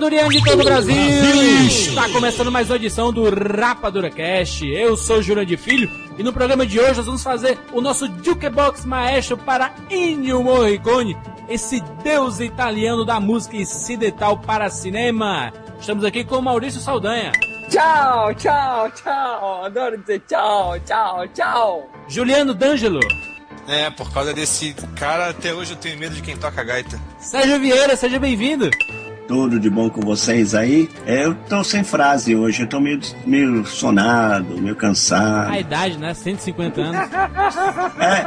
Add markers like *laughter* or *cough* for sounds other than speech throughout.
Rapadurianos de todo o Brasil! Está começando mais uma edição do Rapadura Cast. Eu sou Júlio de Filho e no programa de hoje nós vamos fazer o nosso Jukebox Maestro para Ennio Morricone, esse deus italiano da música incidental para cinema. Estamos aqui com o Maurício Saldanha, Tchau, tchau, tchau. Adoro dizer tchau, tchau, tchau. Juliano D'Angelo, É, por causa desse cara, até hoje eu tenho medo de quem toca gaita. Sérgio Vieira, seja bem-vindo. Tudo de bom com vocês aí? É, eu tô sem frase hoje, eu tô meio, meio sonado, meio cansado. A idade, né? 150 anos. É,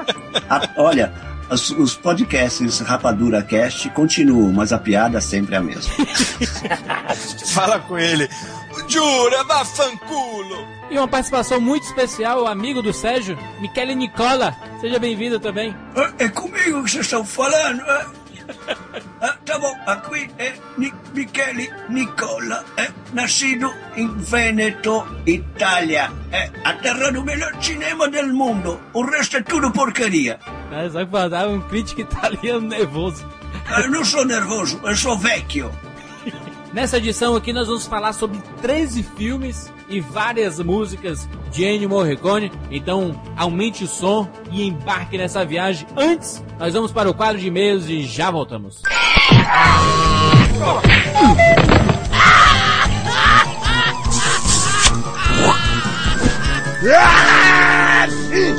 a- olha, os, os podcasts Rapadura Cast continuam, mas a piada sempre é a mesma. *laughs* Fala com ele. Jura, vá fanculo! E uma participação muito especial, o amigo do Sérgio, Michele Nicola. Seja bem-vindo também. É, comigo que vocês estão falando? *laughs* tá bom, aqui é Michele Nicola, é nascido em Veneto, Itália. É a terra do melhor cinema del mundo. O resto é tudo porcaria. É, só que mandar um crítico italiano nervoso. Eu não sou nervoso, eu sou vecchio. *laughs* Nessa edição aqui nós vamos falar sobre 13 filmes e várias músicas de Ennio Morricone. Então aumente o som e embarque nessa viagem. Antes, nós vamos para o quadro de e-mails e já voltamos.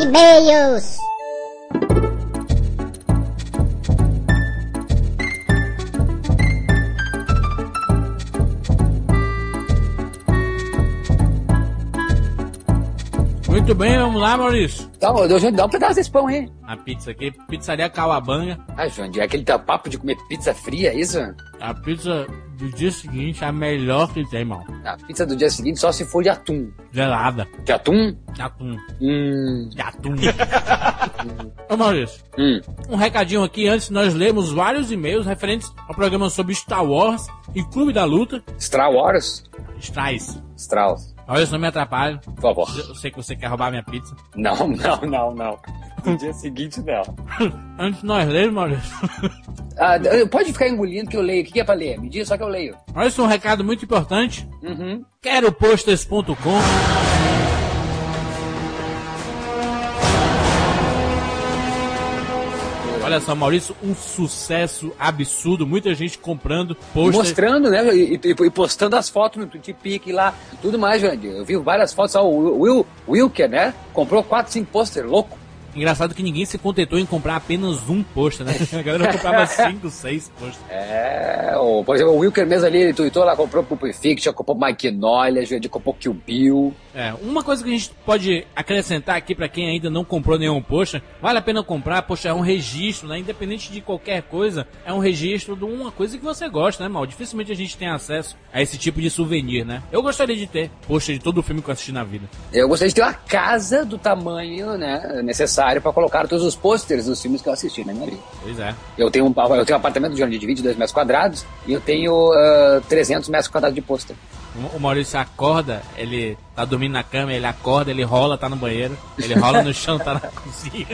E-mails. Muito bem, vamos lá, Maurício. Um- dá, um- dá um pedaço desse pão aí. A pizza aqui, pizzaria Calabanga. Ah, Jandir, é aquele teu papo de comer pizza fria, é isso? A pizza do dia seguinte é a melhor que tem, mal. A pizza do dia seguinte só se for de atum. Gelada. De atum? De atum. Hum. De atum. *laughs* Ô Maurício, Hum. um recadinho aqui antes, nós lemos vários e-mails referentes ao programa sobre Star Wars e Clube da Luta. Star Wars? Strauss. Strauss, Maurício, não me atrapalhe. por favor. Eu sei que você quer roubar minha pizza. Não, *laughs* não, não, não. No dia seguinte, não. *laughs* Antes de nós lermos, Maurício. Ah, pode ficar engolindo que eu leio. O que é pra ler? Me diz só que eu leio. Maurício, um recado muito importante. Uhum. QueroPosters.com Olha só, Maurício, um sucesso absurdo. Muita gente comprando pôster. Mostrando, né? E, e- e postando as fotos no TweetPic lá, tudo mais, Jandir. Eu vi várias fotos, ó, o Will, Wilker, né? Comprou 4, 5 pôster, louco. Engraçado que ninguém se contentou em comprar apenas um pôster, né? *laughs* A galera comprava cinco, seis pôster. É, o, por exemplo, o Wilker mesmo ali, ele tweetou lá, comprou Pulp Fiction, comprou Mike Nolia, Jandir comprou Kill Bill. É, uma coisa que a gente pode acrescentar aqui pra quem ainda não comprou nenhum pôster, vale a pena comprar, poxa, é um registro, né? Independente de qualquer coisa, é um registro de uma coisa que você gosta, né, mal? Dificilmente a gente tem acesso a esse tipo de souvenir, né? Eu gostaria de ter pôster de todo o filme que eu assisti na vida. Eu gostaria de ter uma casa do tamanho né, necessário para colocar todos os pôsteres dos filmes que eu assisti na minha vida. Pois é. Eu tenho um, eu tenho um apartamento de Jandir de 22 metros quadrados e eu tenho ah, 300 metros quadrados de pôster. O- O Maurício acorda, ele tá dormindo na cama, ele acorda, ele rola, tá no banheiro, ele rola no chão, tá na *laughs* cozinha.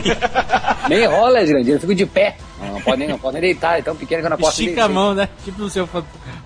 Nem rola, Jandir, eu fico de pé. Não, não pode nem, não pode nem deitar, é tão pequeno que eu não posso Estica a mão, né? Tipo no seu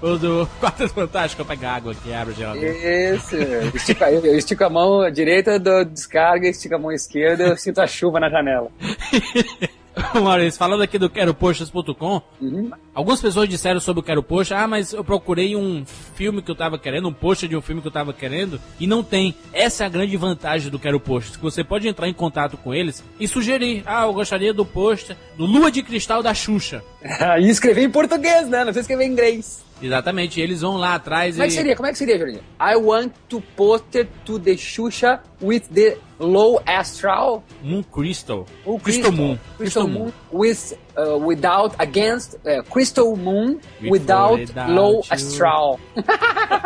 o do Fantástico, eu pego água aqui, abre a geladeira. Isso, estica, eu, eu estico a mão direita, dou descarga, estico a mão esquerda, eu sinto a chuva na janela. *laughs* *laughs* Maurício, falando aqui do queropostas.com, Uhum. algumas pessoas disseram sobre o Quero Poxa, ah, mas eu procurei um filme que eu tava querendo, um post de um filme que eu tava querendo, e não tem. Essa é a grande vantagem do Quero que você pode entrar em contato com eles e sugerir, ah, eu gostaria do post do Lua de Cristal da Xuxa. *laughs* e escrever em português, né? Não precisa escrever em inglês. Exatamente, eles vão lá atrás Como é e... que seria? Como é que seria, Jurandir? I want to post it to the Xuxa with the low astral. Moon Crystal. O Crystal Moon. Crystal Moon. With, uh, without, against, uh, Crystal Moon With- without, without low you. astral. *laughs*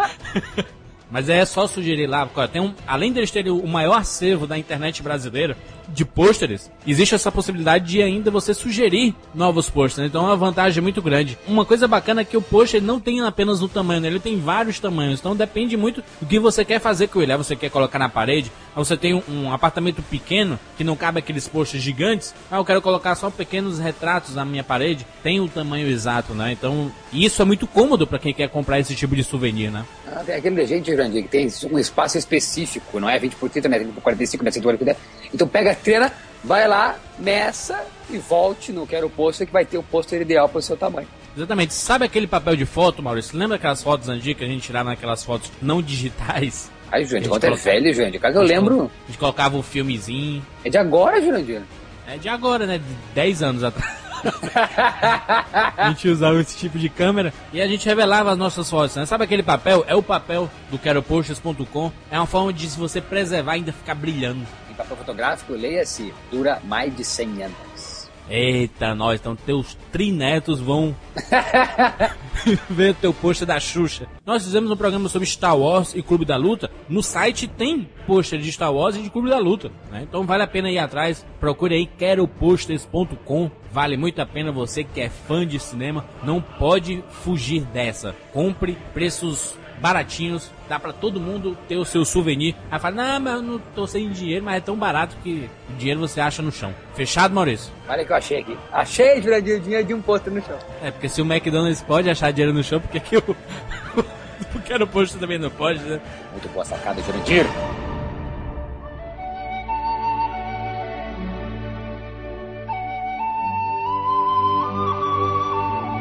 Mas é só sugerir lá, tem um, além deles terem o maior acervo da internet brasileira de pôsteres, existe essa possibilidade de ainda você sugerir novos pôsteres. Então é uma vantagem muito grande. Uma coisa bacana é que o pôster não tem apenas um tamanho, né? ele tem vários tamanhos. Então depende muito do que você quer fazer com ele. Aí você quer colocar na parede, aí você tem um, um apartamento pequeno que não cabe aqueles posters gigantes. Ah, eu quero colocar só pequenos retratos na minha parede. Tem o tamanho exato, né? Então isso é muito cômodo para quem quer comprar esse tipo de souvenir, né? Tem aquele gente, Jurandir, que tem um espaço específico, não é 20 por 30, né? 30 por 45, né? 140 por 10. Então pega a trena, vai lá, meça e volte no Quero Pôster que vai ter o pôster ideal para o seu tamanho. Exatamente. Sabe aquele papel de foto, Maurício? Lembra aquelas fotos antigas que a gente tirava naquelas fotos não digitais? Aí, Jurandir, gente quanto é velho, Jurandir. Cara, eu lembro. A gente colocava um filmezinho. É de agora, Jurandir. É de agora, né? De 10 anos atrás. *laughs* a gente usava esse tipo de câmera e a gente revelava as nossas fotos, né? Sabe aquele papel? É o papel do queropostas.com. É uma forma de se você preservar ainda ficar brilhando. Papel fotográfico, leia-se, dura mais de 100 anos. Eita, nós, então teus trinetos vão *laughs* ver teu pôster da Xuxa. Nós fizemos um programa sobre Star Wars e Clube da Luta. No site tem pôster de Star Wars e de Clube da Luta. né? Então vale a pena ir atrás. Procure aí queroposters.com. Vale muito a pena você que é fã de cinema. Não pode fugir dessa. Compre preços baratinhos, dá pra todo mundo ter o seu souvenir. Aí fala, não, mas eu não tô sem dinheiro, mas é tão barato que o dinheiro você acha no chão. Fechado, Maurício? Olha que eu achei aqui. Achei, Jurandir, o dinheiro de um pôster no chão. É, porque se o McDonald's pode achar dinheiro no chão, por que que o... *laughs* o Quero Posto também não pode, né? Muito boa sacada, Jurandir.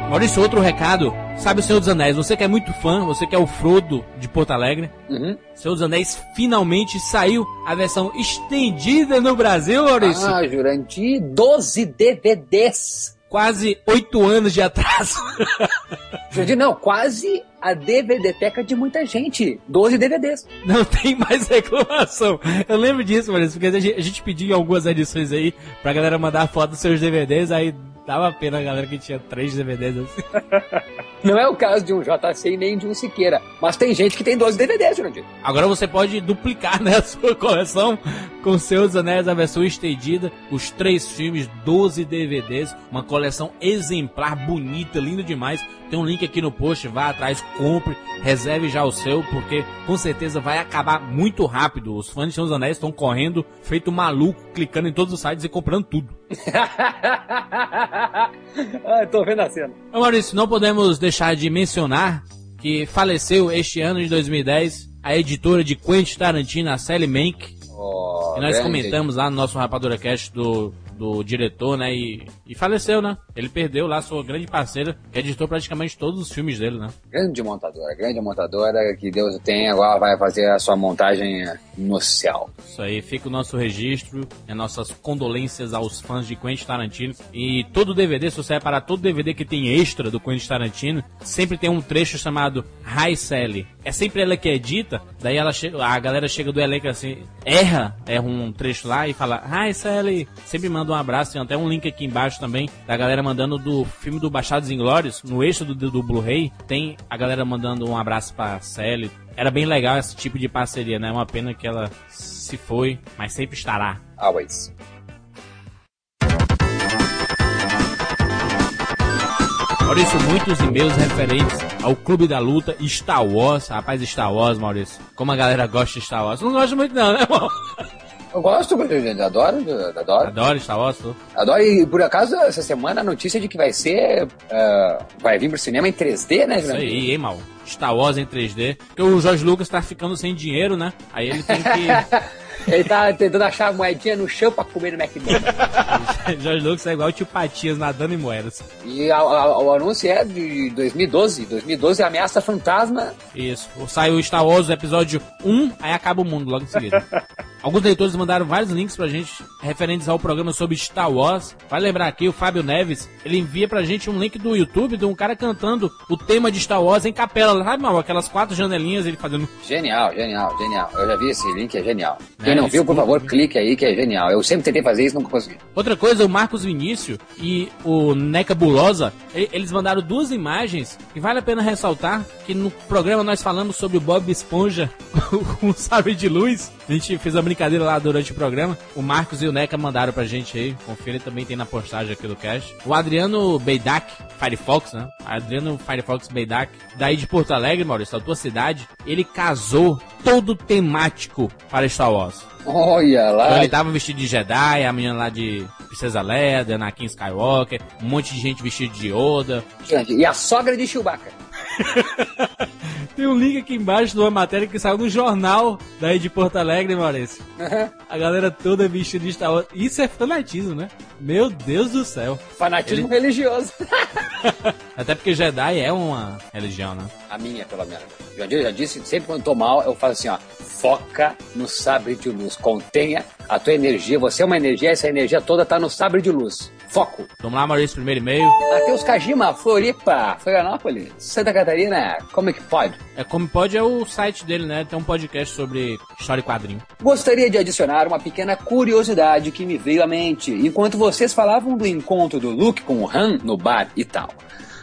Maurício, outro recado. Sabe o Senhor dos Anéis? Você que é muito fã, você que é o Frodo de Porto Alegre. Uhum. Senhor dos Anéis finalmente saiu a versão estendida no Brasil, Maurício. Ah, Jurandir, 12 DVDs. Quase oito anos de atraso. *laughs* Jurandir, não, quase a DVD-teca de muita gente. 12 DVDs. Não tem mais reclamação. Eu lembro disso, Maurício, porque a gente, a gente pediu em algumas edições aí pra galera mandar foto dos seus DVDs, aí dava pena a galera que tinha três DVDs assim. *laughs* Não é o caso de um JC nem de um Siqueira. Mas tem gente que tem 12 DVDs, Jurandir. Agora você pode duplicar *laughs* né, a sua coleção com seus anéis, a versão estendida, os três filmes, 12 DVDs, uma coleção exemplar, bonita, linda demais. Tem um link aqui no post, vá atrás, compre, reserve já o seu, porque com certeza vai acabar muito rápido. Os fãs de Seus Anéis estão correndo, feito maluco, clicando em todos os sites e comprando tudo. *laughs* ah, tô vendo a cena. Ô Maurício, não podemos deixar de mencionar que faleceu este ano de 2010 a editora de Quentin Tarantino, a Sally Mank, Oh, e nós comentamos lá no nosso Rapadura Cast do, do diretor, né? E, e faleceu, né? Ele perdeu lá sua grande parceira, que editou praticamente todos os filmes dele, né? Grande montadora, grande montadora, que Deus tenha, agora vai fazer a sua montagem no céu. Isso aí, fica o nosso registro, e nossas condolências aos fãs de Quentin Tarantino. E todo DVD, se você reparar, todo DVD que tem extra do Quentin Tarantino, sempre tem um trecho chamado Hi Sally. É sempre ela que edita, daí ela a galera chega do elenco assim, erra, erra um trecho lá e fala Hi Sally. Sempre manda um abraço, tem até um link aqui embaixo também da galera mandando do filme do Baixados Inglórios, no extra do, do, Blu-ray, tem a galera mandando um abraço pra Sally. Era bem legal esse tipo de parceria, né? É uma pena que ela se foi, mas sempre estará. Always. Maurício, muitos e-mails referentes ao Clube da Luta Star Wars. Rapaz, Star Wars, Maurício. Como a galera gosta de Star Wars. Não gosta muito não, né, irmão? Eu gosto, eu adoro, eu adoro. Adoro Star Wars, tu. Adoro, e por acaso, essa semana a notícia de que vai ser. ah, vai vir pro cinema em 3D, né, Isso aí, hein, mal. Star Wars em 3D. Porque o Jorge Lucas tá ficando sem dinheiro, né? Aí ele tem que *laughs* Ele tá tentando achar a moedinha no chão pra comer no McDonald's. *laughs* Jorge Lucas é igual o tio Patias nadando em moedas. E a- a- o anúncio é de 2012. 2012 é Ameaça Fantasma. Isso. Saiu o Star Wars episódio 1, aí acaba o mundo logo em seguida. *laughs* Alguns leitores mandaram vários links pra gente referentes ao programa sobre Star Wars. Vai lembrar aqui, o Fábio Neves, ele envia pra gente um link do YouTube de um cara cantando o tema de Star Wars em capela. Sabe, mal? Aquelas quatro janelinhas ele fazendo. Genial, genial, genial. Eu já vi esse link, é genial. É, Quem não viu, por favor, viu? clique aí que é genial. Eu sempre tentei fazer isso, nunca consegui. Outra coisa, o Marcos Vinícius e o Neca Bulosa, e- eles mandaram duas imagens que vale a pena ressaltar que no programa nós falamos sobre o Bob Esponja com *laughs* sabre de luz. A gente fez uma brincadeira lá durante o programa. O Marcos e o Neca mandaram pra gente aí. Confira também tem na postagem aqui do cast. O Adriano Beidak, Firefox, né? Adriano Firefox Beidak, daí de Porto Alegre, Maurício, da tua cidade, ele casou todo temático para Star Wars. Olha Então lá. ele tava vestido de Jedi, a menina lá de Princesa Leia, Anakin Skywalker, um monte de gente vestido de Yoda. E a sogra de Chewbacca. *laughs* Tem um link aqui embaixo de uma matéria que saiu no jornal daí de Porto Alegre, Maurício. A galera toda vestida de Star Wars. Isso é fanatismo, né? Meu Deus do céu. Fanatismo religioso. *laughs* Até porque Jedi é uma religião, né? A minha, pelo menos. Já, di- já disse, sempre quando tô mal, eu faço assim, ó. Foca no sabre de luz. Contenha a tua energia. Você é uma energia, essa energia toda tá no sabre de luz. Foco. Vamos lá, Maurício, primeiro e-mail. Matheus Kajima, Floripa, Florianópolis, Santa Catarina. Como é que pode? É como pode é o site dele, né? Tem um podcast sobre história e quadrinho. Gostaria de adicionar uma pequena curiosidade que me veio à mente enquanto vocês falavam do encontro do Luke com o Han no bar e tal.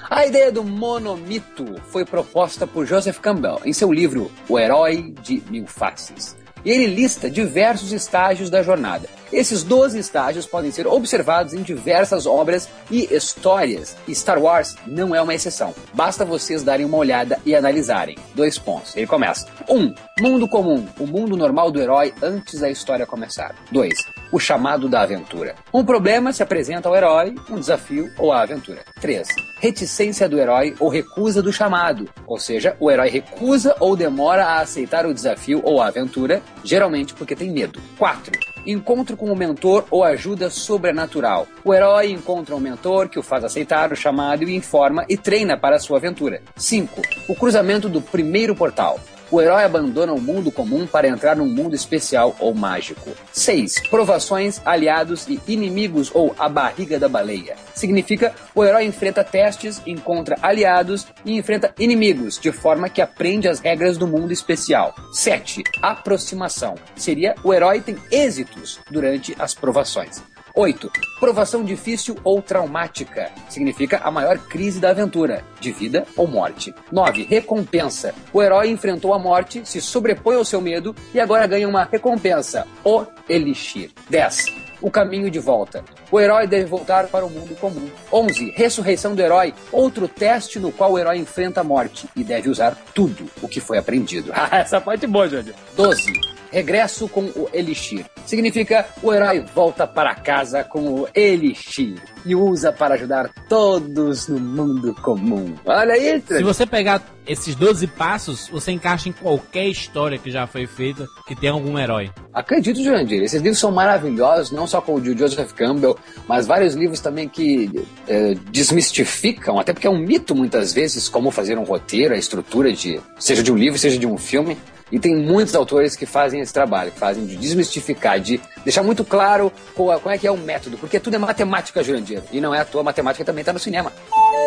A ideia do monomito foi proposta por Joseph Campbell em seu livro O Herói de Mil Faces. E ele lista diversos estágios da jornada. Esses 12 estágios podem ser observados em diversas obras e histórias, e Star Wars não é uma exceção. Basta vocês darem uma olhada e analisarem. Dois pontos. Ele começa. 1. Um, mundo comum, o mundo normal do herói antes da história começar. 2. O chamado da aventura. Um problema se apresenta ao herói, um desafio ou a aventura. 3. Reticência do herói ou recusa do chamado, ou seja, o herói recusa ou demora a aceitar o desafio ou a aventura, geralmente porque tem medo. 4. Encontro com o mentor ou ajuda sobrenatural. O herói encontra um mentor que o faz aceitar o chamado e informa e treina para a sua aventura. 5. O cruzamento do primeiro portal. O herói abandona o mundo comum para entrar num mundo especial ou mágico. 6. Provações, aliados e inimigos ou a barriga da baleia. Significa o herói enfrenta testes, encontra aliados e enfrenta inimigos, de forma que aprende as regras do mundo especial. 7. Aproximação. Seria o herói tem êxitos durante as provações. 8. Provação difícil ou traumática. Significa a maior crise da aventura, de vida ou morte. 9. Recompensa. O herói enfrentou a morte, se sobrepõe ao seu medo e agora ganha uma recompensa, o Elixir. 10. O caminho de volta. O herói deve voltar para o mundo comum. 11. Ressurreição do herói. Outro teste no qual o herói enfrenta a morte e deve usar tudo o que foi aprendido. *laughs* Essa parte é boa, Jorge. 12. Regresso com o Elixir. Significa o herói volta para casa com o Elixir e usa para ajudar todos no mundo comum. Olha aí, Se você pegar esses 12 passos, você encaixa em qualquer história que já foi feita que tem algum herói. Acredito, Jurandir. Esses livros são maravilhosos, não só com o de Joseph Campbell, mas vários livros também que eh, desmistificam, até porque é um mito muitas vezes, como fazer um roteiro, a estrutura de, seja de um livro, seja de um filme. E tem muitos autores que fazem esse trabalho, que fazem de desmistificar, de deixar muito claro qual, qual é que é o método, porque tudo é matemática, Jurandir. E não é à toa, matemática também está no cinema.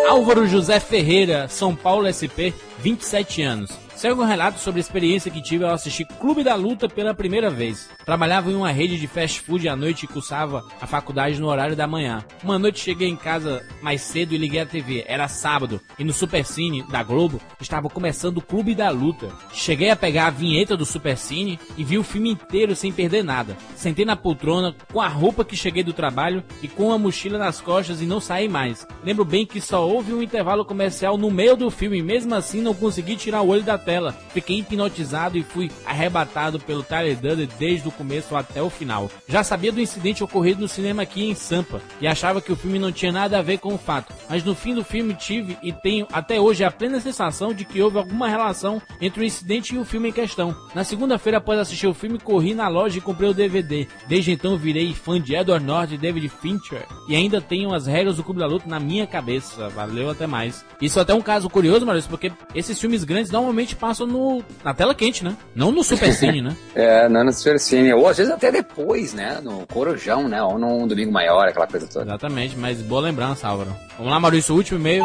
Álvaro José Ferreira, São Paulo SP, 27 anos. Segue um relato sobre a experiência que tive ao assistir Clube da Luta pela primeira vez. Trabalhava em uma rede de fast food à noite e cursava a faculdade no horário da manhã. Uma noite cheguei em casa mais cedo e liguei a TV. Era sábado e no Supercine da Globo estava começando o Clube da Luta. Cheguei a pegar a vinheta do Supercine e vi o filme inteiro sem perder nada. Sentei na poltrona com a roupa que cheguei do trabalho e com a mochila nas costas e não saí mais. Lembro bem que só houve um intervalo comercial no meio do filme e mesmo assim não consegui tirar o olho da tela. Fiquei hipnotizado e fui arrebatado pelo Tyler Durden desde o começo até o final. Já sabia do incidente ocorrido no cinema aqui em Sampa e achava que o filme não tinha nada a ver com o fato, mas no fim do filme tive e tenho até hoje a plena sensação de que houve alguma relação entre o incidente e o filme em questão. Na segunda-feira após assistir o filme, corri na loja e comprei o DVD. Desde então virei fã de Edward Norton e David Fincher e ainda tenho as regras do Clube da Luta na minha cabeça. Valeu até mais. Isso é até um caso curioso, Maurício, porque esses filmes grandes normalmente passam no, na tela quente, né? Não no Supercine, né? *laughs* É, não no Supercine. Ou às vezes até depois, né? No Corujão, né? Ou num domingo maior, aquela coisa toda. Exatamente, mas boa lembrança, Álvaro. Vamos lá, Maurício, último e-mail.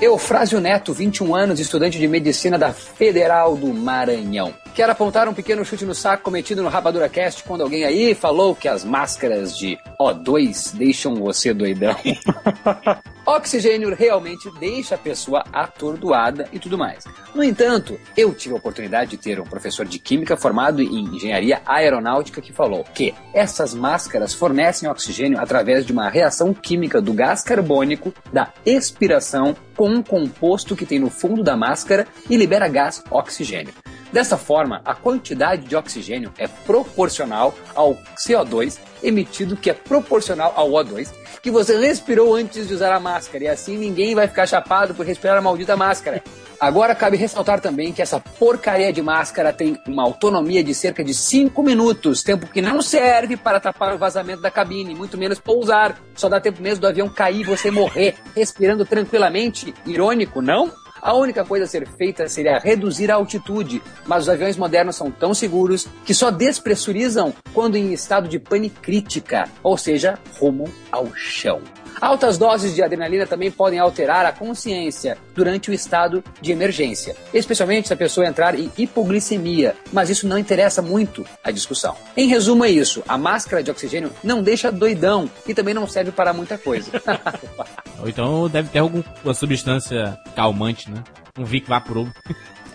Eufrásio Neto, 21 anos, estudante de medicina da Federal do Maranhão. Quero apontar um pequeno chute no saco cometido no Rapadura Cast quando alguém aí falou que as máscaras de O2 deixam você doidão. *laughs* Oxigênio realmente deixa a pessoa atordoada e tudo mais. No entanto, eu tive a oportunidade de ter um professor de química formado em engenharia aeronáutica que falou que essas máscaras fornecem oxigênio através de uma reação química do gás carbônico da expiração com um composto que tem no fundo da máscara e libera gás oxigênio. Dessa forma, a quantidade de oxigênio é proporcional ao CO2 emitido, que é proporcional ao O2, que você respirou antes de usar a máscara. E assim ninguém vai ficar chapado por respirar a maldita máscara. Agora cabe ressaltar também que essa porcaria de máscara tem uma autonomia de cerca de 5 minutos, tempo que não serve para tapar o vazamento da cabine, muito menos pousar. Só dá tempo mesmo do avião cair e você morrer respirando tranquilamente. Irônico, não? A única coisa a ser feita seria reduzir a altitude, mas os aviões modernos são tão seguros que só despressurizam quando em estado de pane crítica, ou seja, rumo ao chão. Altas doses de adrenalina também podem alterar a consciência durante o estado de emergência, especialmente se a pessoa entrar em hipoglicemia, mas isso não interessa muito a discussão. Em resumo, é isso: a máscara de oxigênio não deixa doidão e também não serve para muita coisa. *laughs* Ou então deve ter alguma substância calmante, né? Um Vic Vaporub.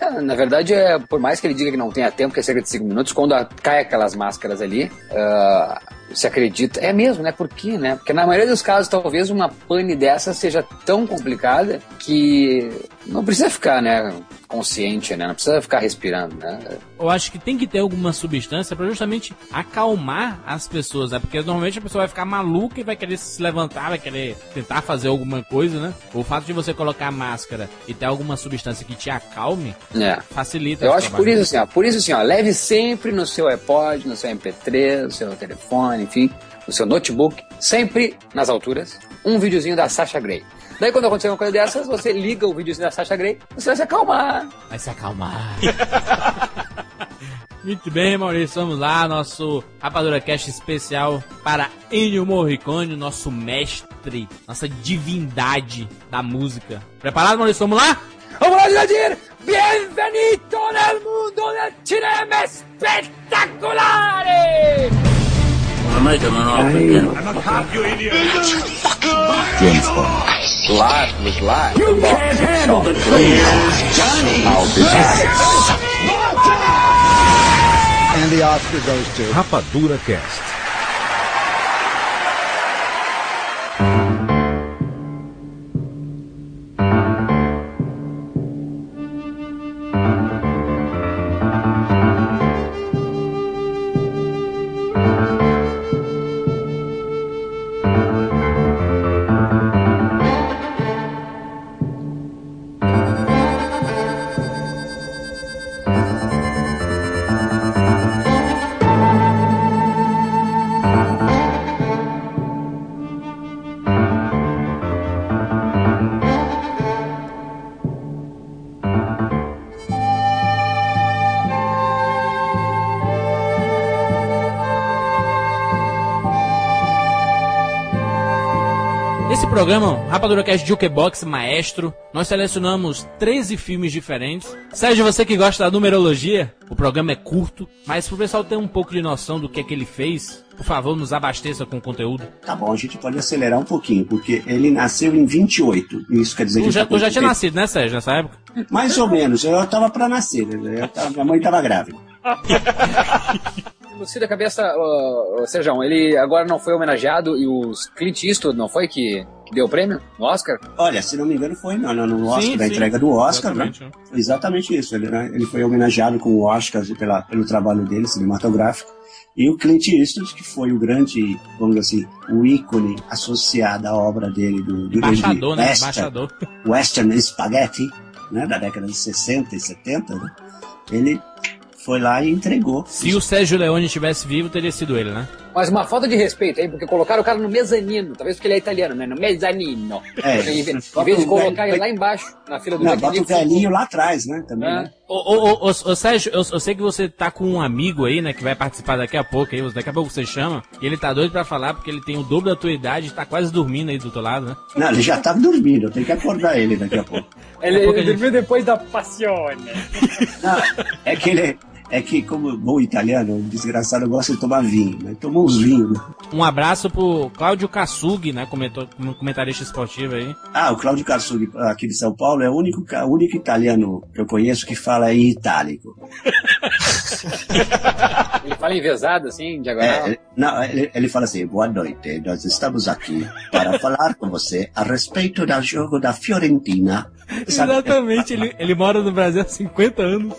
É, na verdade, é, por mais que ele diga que não tenha tempo, que é cerca de 5 minutos, quando a, cai aquelas máscaras ali, uh, se acredita. É mesmo, né? Por quê, né? Porque na maioria dos casos, talvez uma pane dessa seja tão complicada que não precisa ficar, né? Consciente, né? Não precisa ficar respirando, né? Eu acho que tem que ter alguma substância para justamente acalmar as pessoas, né? Porque normalmente a pessoa vai ficar maluca e vai querer se levantar, vai querer tentar fazer alguma coisa, né? O fato de você colocar máscara e ter alguma substância que te acalme é. facilita. Eu acho por isso assim, ó, por isso assim, ó, leve sempre no seu iPod, no seu MP3, no seu telefone, enfim, no seu notebook, sempre nas alturas, um videozinho da Sasha Grey. Daí quando acontecer uma coisa dessas, você liga o videozinho da Sasha Grey, você vai se acalmar. Vai se acalmar. *laughs* Muito bem, Maurício, vamos lá, nosso Rapadura Cast especial para Ennio Morricone, nosso mestre, nossa divindade da música. Preparado, Maurício? Vamos lá? Vamos lá, Jadir! Benvenuto nel mundo del cinema spettacolare! Ormai chiamano perché James Bond. Live was live. You can't handle the truth, Johnny. I'll be back. And the Oscar goes to... Rapadura Cast. Programa, Rapadura Cast Jukebox Maestro, nós selecionamos 13 filmes diferentes. Sérgio, você que gosta da numerologia, o programa é curto, mas pro pessoal ter um pouco de noção do que é que ele fez, por favor, nos abasteça com conteúdo. Tá bom, a gente pode acelerar um pouquinho, porque ele nasceu em 28. Isso quer dizer que Tu já, tá tu já tinha tempo. nascido, né, Sérgio, nessa época? Mais ou menos, eu tava pra nascer, né? Eu tava- minha mãe tava grávida. *laughs* Lucida Cabeça, uh, Sérgio, ele agora não foi homenageado e os Clint Eastwood, não foi que deu o prêmio no Oscar? Olha, se não me engano, foi no, no, no Oscar, Sim, da sim. entrega do Oscar, né? Exatamente, Exatamente isso. Ele, né, ele foi homenageado com o Oscar pela, pelo trabalho dele, cinematográfico. E o Clint Eastwood, que foi o grande, vamos dizer assim, o ícone associado à obra dele do, do Embaixador, de né? Western, Embaixador. Western Spaghetti, né, da década de 60 e 70, né? Ele foi lá e entregou. Se o Sérgio Leone estivesse vivo, teria sido ele, né? Mas uma falta de respeito aí, porque colocaram o cara no mezanino, talvez porque ele é italiano, né? No mezanino. É. *laughs* Em vez, em Bota vez de colocar velho- ele lá embaixo, na fila do Não, bota o velhinho lá atrás, né? Também, É. né? Ô, ô, ô, ô, ô, Sérgio, eu, eu sei que você tá com um amigo aí, né, que vai participar daqui a pouco aí, daqui a pouco você chama, e ele tá doido pra falar porque ele tem o dobro da tua idade e tá quase dormindo aí do outro lado, né? Não, ele já tá dormindo, eu tenho que acordar ele daqui a pouco. Ele, a pouco ele gente- dormiu depois da passione. Não, é que ele. É que, como bom italiano, o desgraçado gosta de tomar vinho, né? Tomou uns vinhos. né? Um abraço pro Cláudio Kassug, né, comentou, comentarista esportivo aí. Ah, o Claudio Karsug, aqui de São Paulo, é o único, o único italiano que eu conheço que fala em itálico. *laughs* Ele fala envezado, assim, diagonal. É, não, ele, ele fala assim: boa noite, nós estamos aqui para falar com você a respeito do jogo da Fiorentina. *laughs* Sabe? Exatamente, ele, ele mora no Brasil há 50 anos.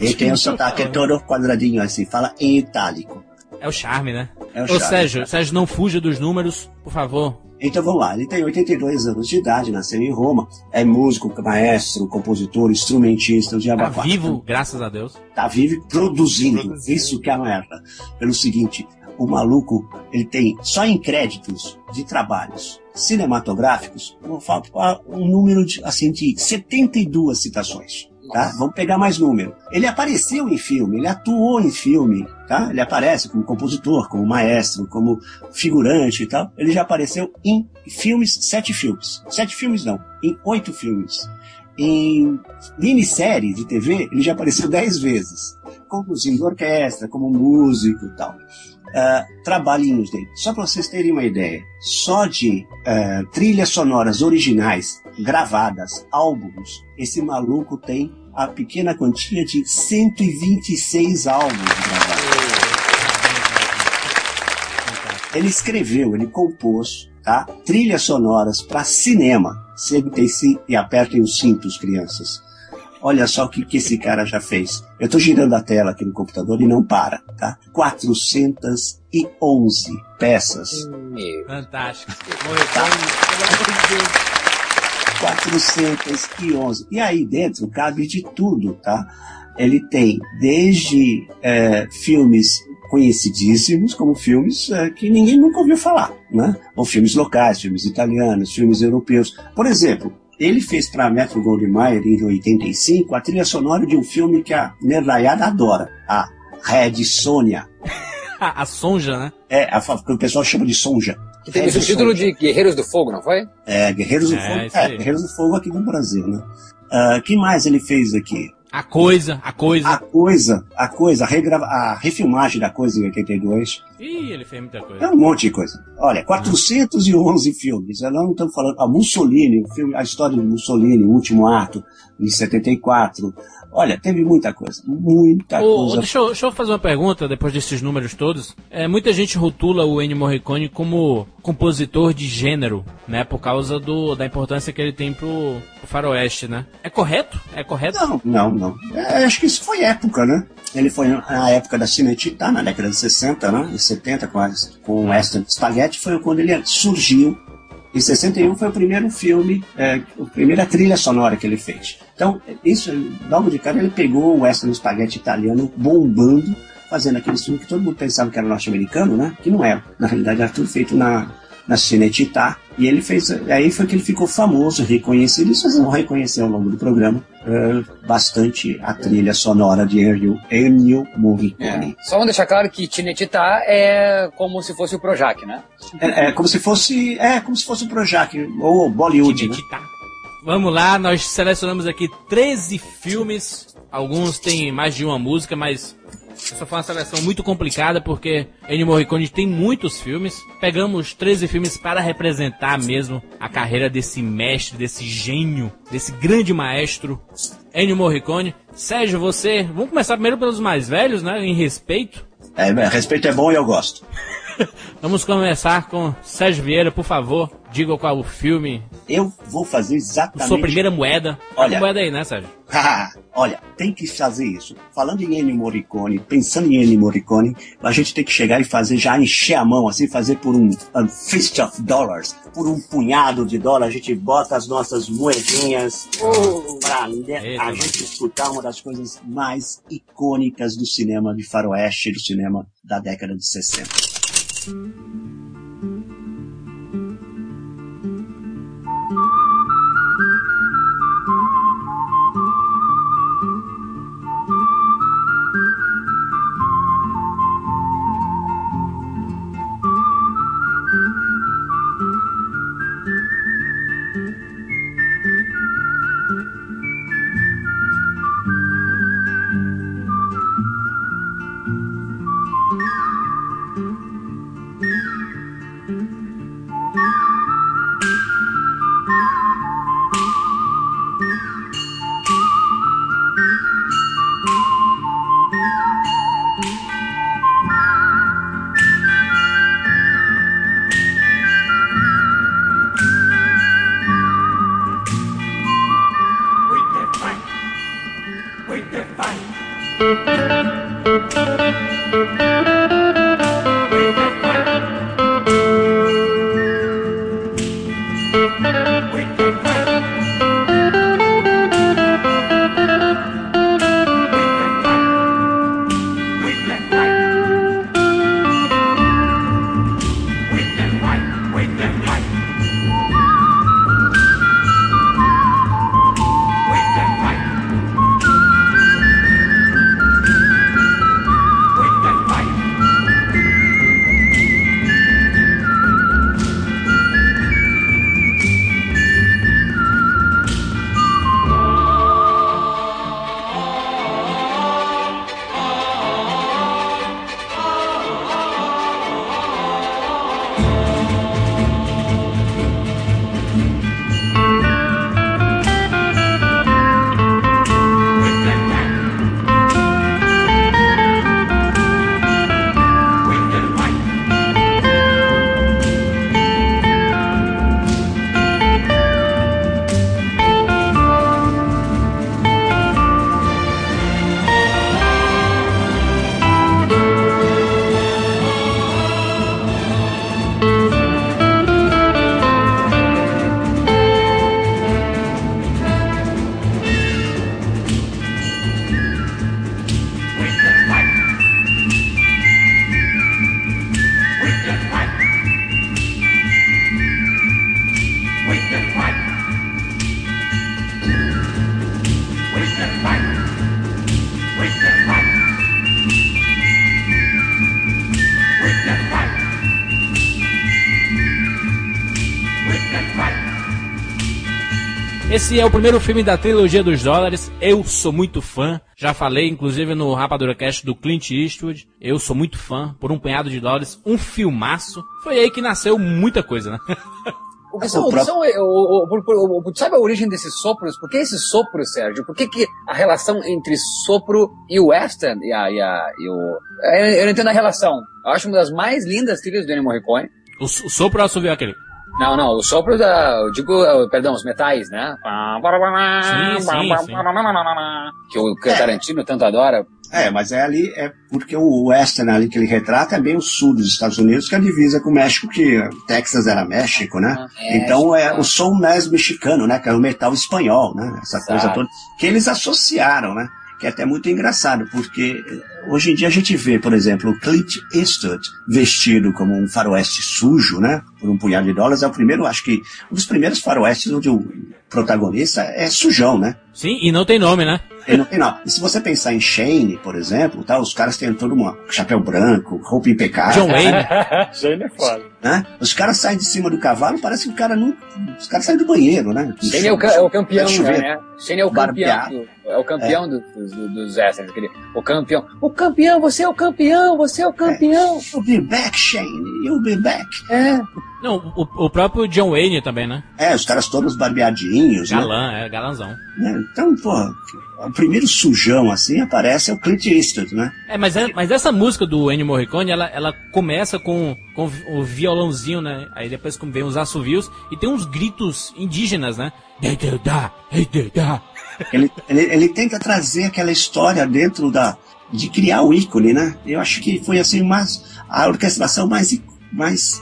Ele tem um sotaque *laughs* todo quadradinho assim, fala em itálico. É o charme, né? É o Ô, charme. Sérgio, Sérgio, não fuja dos números, por favor. Então vamos lá, ele tem 82 anos de idade, nasceu em Roma, é músico, maestro, compositor, instrumentista, o Tá diabo quatro. vivo, graças a Deus. Tá vivo e produzindo. Isso que é a merda. Pelo seguinte, o maluco, ele tem, só em créditos de trabalhos cinematográficos, um, falta um número de, assim, de 72 citações. Tá? Vamos pegar mais número. Ele apareceu em filme, ele atuou em filme, tá? Ele aparece como compositor, como maestro, como figurante e tal. Ele já apareceu em filmes, sete filmes. Sete filmes não, em oito filmes. Em minissérie de TV, ele já apareceu dez vezes. Conduzindo orquestra, como músico e tal. Ah, trabalhinhos dele. Só para vocês terem uma ideia, só de ah, trilhas sonoras originais, gravadas, álbuns, esse maluco tem a pequena quantia de 126 álbuns gravados. Ele escreveu, ele compôs, tá? Trilhas sonoras para cinema. Sentem-se e apertem os cintos, crianças. Olha só o que, que esse cara já fez. Eu estou girando a tela aqui no computador e não para, tá? 411 peças. Meu. Fantástico. 411. E aí dentro cabe de tudo, tá? Ele tem desde é, filmes conhecidíssimos, como filmes é, que ninguém nunca ouviu falar, né? Ou filmes locais, filmes italianos, filmes europeus. Por exemplo, ele fez para Metro Goldwyn Mayer em 85 a trilha sonora de um filme que a nerdaiada adora, a Red Sonja. A, *laughs* a Sonja, né? É, a, que o pessoal chama de Sonja. Que teve Red o título de Guerreiros do Fogo, não foi? É, Guerreiros do É, Fogo. É. Guerreiros do Fogo aqui no Brasil, né? O que mais ele fez aqui? A coisa, a coisa. A coisa, a coisa, a, regrava, a refilmagem da coisa em 82. Ih, ele fez muita É coisa. um monte de coisa. Olha, 411 filmes. Eu não estou falando. A Mussolini, o filme, a história de Mussolini, o último ato, de 74. Olha, teve muita coisa. Muita ô, coisa. deixa, eu, deixa eu fazer uma pergunta depois desses números todos. É, muita gente rotula o Ennio Morricone como compositor de gênero, né? Por causa do, da importância que ele tem pro, pro faroeste, né? É correto? É correto? Não, não, não. É, acho que isso foi época, né? Ele foi na época da Cinecittà, na década de 60, né? E 70, quase, com o Western Spaghetti, foi quando ele surgiu. Em 61 foi o primeiro filme, é, a primeira trilha sonora que ele fez. Então, isso, logo de cara, ele pegou o Western Spaghetti italiano bombando, fazendo aquele filme que todo mundo pensava que era norte-americano, né? Que não era. Na realidade, era tudo feito na, na Cinecittà. E ele fez, aí foi que ele ficou famoso, reconhecido. Isso vocês vão reconhecer ao longo do programa eh, bastante a trilha sonora de Ennio, Ennio Morricone. Só vamos deixar claro que Tinetitá é como se fosse o Projac, né? É, é como se fosse, é como se fosse o Projac ou Bollywood, né? Vamos lá, nós selecionamos aqui 13 filmes. Alguns têm mais de uma música, mas essa foi uma seleção muito complicada porque Ennio Morricone tem muitos filmes. Pegamos 13 filmes para representar mesmo a carreira desse mestre, desse gênio, desse grande maestro Ennio Morricone. Sérgio, você, vamos começar primeiro pelos mais velhos, né, em respeito. É, respeito é bom e eu gosto. *laughs* Vamos começar com Sérgio Vieira, por favor. Diga qual o filme, Eu vou fazer exatamente. sua primeira moeda. Olha. com moeda aí, né, Sérgio? *laughs* Ah, Olha, tem que fazer isso. Falando em Ennio Morricone, pensando em Ennio Morricone, a gente tem que chegar e fazer, já encher a mão, assim, fazer por um, um fist of dollars, por um punhado de dólar, a gente bota as nossas moedinhas pra Eita, a gente escutar uma das coisas mais icônicas do cinema de faroeste, do cinema da década de 60. Esse é o primeiro filme da trilogia dos dólares. Eu sou muito fã. Já falei, inclusive, no Rapadura Cast do Clint Eastwood. Eu sou muito fã. Por um punhado de dólares. Um filmaço. Foi aí que nasceu muita coisa, né? O que são, O que são, o, o, o, sabe a origem desses sopros? Por que esses sopros, Sérgio? Por que, que a relação entre sopro e o western e, a, e, a, e o... Eu, eu não entendo a relação. Eu acho uma das mais lindas trilhas do Ennio Morricone. O, o sopro assoviou aquele. Não, não, os sopros da... Eu digo, eh, perdão, os metais, né? Sim, sim, sim. Que o o Tarantino tanto adora. É, mas é ali, é porque o western ali que ele retrata é bem o sul dos Estados Unidos, que é a divisa com o México, que Texas era México, né? É, então é o som mais mexicano, né? Que é o metal espanhol, né? Essa coisa Exato. toda. Que eles associaram, né? Que é até muito engraçado, porque hoje em dia a gente vê, por exemplo, o Clint Eastwood vestido como um faroeste sujo, né? Por um punhado de dólares. É o primeiro, acho que, um dos primeiros faroestes onde o protagonista é sujão, né? Sim, e não tem nome, né? Ele não tem não. E se você pensar em Shane, por exemplo, tá, os caras têm todo um chapéu branco, roupa impecável, John Wayne. *laughs* Shane é foda. né? Os caras saem de cima do cavalo, parece que o cara não. Os caras saem do banheiro, né? Shane é o, ca- é o campeão, né? Shane é o campeão. Barbeado. do- É o campeão do- dos do, dos westerns. aquele- O campeão. O campeão, você é o campeão, você é o campeão. You'll be back, Shane. You'll be back. É. Não, o, o próprio John Wayne também, né? É, os caras todos barbeadinhos, né? Galã, é, galanzão. né? Então, pô, o primeiro sujão assim aparece é o Clint Eastwood, né? É, mas, é, mas essa música do Ennio Morricone, ela, ela começa com, com o violãozinho, né? Aí depois vem os assovios e tem uns gritos indígenas, né? Ele, ele, ele tenta trazer aquela história dentro da. De criar o ícone, né? Eu acho que foi assim mais. a orquestração mais. mais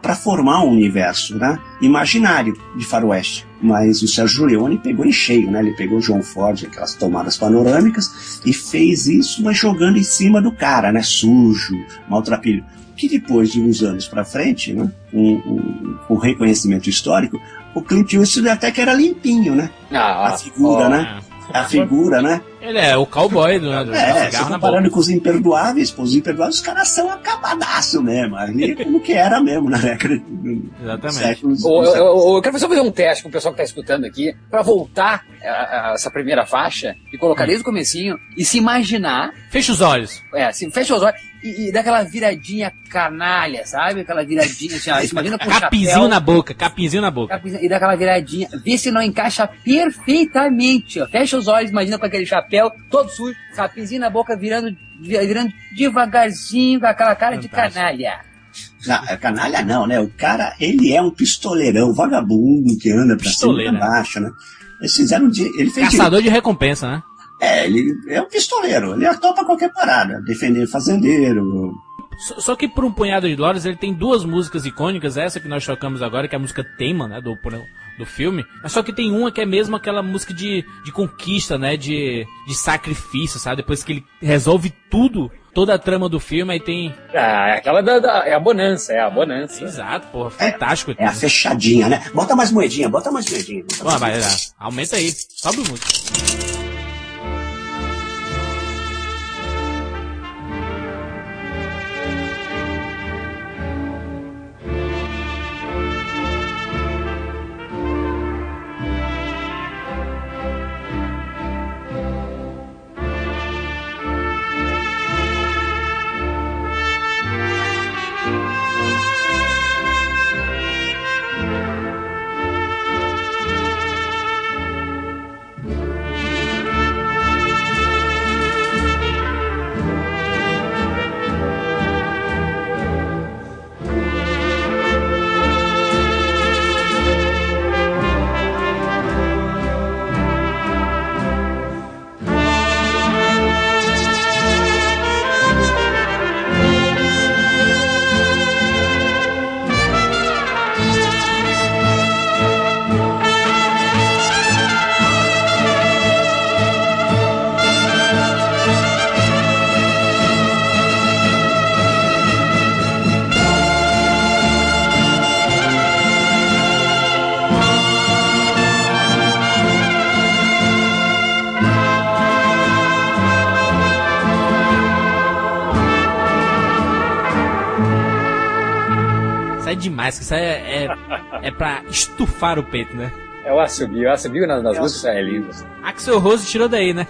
para formar um universo, né? Imaginário de faroeste. Mas o Sérgio Leone pegou em cheio, né? Ele pegou o John Ford, aquelas tomadas panorâmicas, e fez isso, mas jogando em cima do cara, né? Sujo, maltrapilho. Que depois de uns anos para frente, né? Com um, um, reconhecimento histórico, o Clint Eastwood até que era limpinho, né? Ah, A figura, ó, né? A figura, né? Ele é o cowboy do, do É, se cigarro boca. comparando com os imperdoáveis, pô, os imperdoáveis, os caras são acabadaço mesmo. Ali como que era mesmo na década de Exatamente. séculos. Ô, Eu, eu- eu quero só fazer um teste com o pessoal que tá escutando aqui, pra voltar a, a essa primeira faixa e colocar desde o comecinho e se imaginar, Fecha os olhos. é, assim, fecha os olhos e, e dá aquela viradinha canalha, sabe? Aquela viradinha, assim, ó, imagina com o Capinzinho chapéu, na boca, capinzinho na boca. capinzinho, e dá aquela viradinha, vê se não encaixa perfeitamente, ó. Fecha os olhos, imagina com aquele chapéu todo sujo, capinzinho na boca, virando, virando devagarzinho com aquela cara de Fantástico. canalha. Não, é canalha não, né? O cara, ele é um pistoleirão, vagabundo que anda pra Pistoleiro, cima e pra baixo, né? Eles fizeram de, ele fez de- Caçador de recompensa, né? É, ele é um pistoleiro, ele topa qualquer parada, defender fazendeiro. Só- Só que por um punhado de dólares ele tem duas músicas icônicas, essa que nós tocamos agora, que é a música tema, né, do, do filme. Mas só que tem uma que é mesmo aquela música de, de conquista, né, de, de sacrifício, sabe? Depois que ele resolve tudo, toda a trama do filme, aí tem... Ah, é aquela da, da- é a bonança, é a bonança. Exato, porra, fantástico. É a fechadinha, né? Bota mais moedinha, bota mais moedinha. bota Bom, mais vai, moedinha. aumenta aí, sobe o Isso aí é que isso aí é, é, é pra estufar o peito, né? É o assobio, o assobio nas, nas músicas é lindo. Axel Rose tirou daí, né?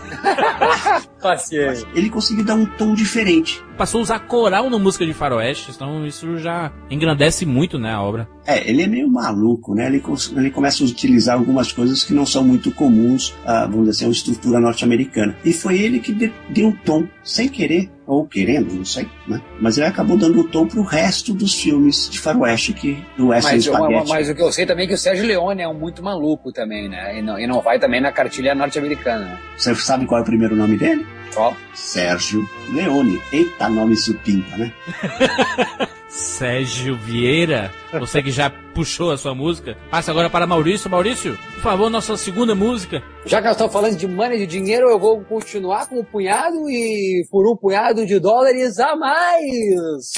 *laughs* Paciência. Ele conseguiu dar um tom diferente. Passou a usar coral na música de faroeste, então isso já engrandece muito, né, a obra. É, ele é meio maluco, né? Ele, ele começa a utilizar algumas coisas que não são muito comuns, a, vamos dizer assim, a uma estrutura norte-americana. E foi ele que de- deu um tom, sem querer, ou querendo, não sei, né? Mas ele acabou dando o tom pro resto dos filmes de faroeste que do Western Mas, Spaghetti. mas o que eu sei também é que o Sérgio Leone é um muito maluco também, né? E não, e não vai também na cartilha norte-americana? Você sabe qual é o primeiro nome dele? Qual? Sérgio Leone. Eita, nome supimpa, né? *laughs* Sérgio Vieira, você que já puxou a sua música, passa agora para Maurício. Maurício, por favor, nossa segunda música. Já que nós estamos falando de money, de dinheiro, eu vou continuar com um punhado e por um punhado de dólares a mais.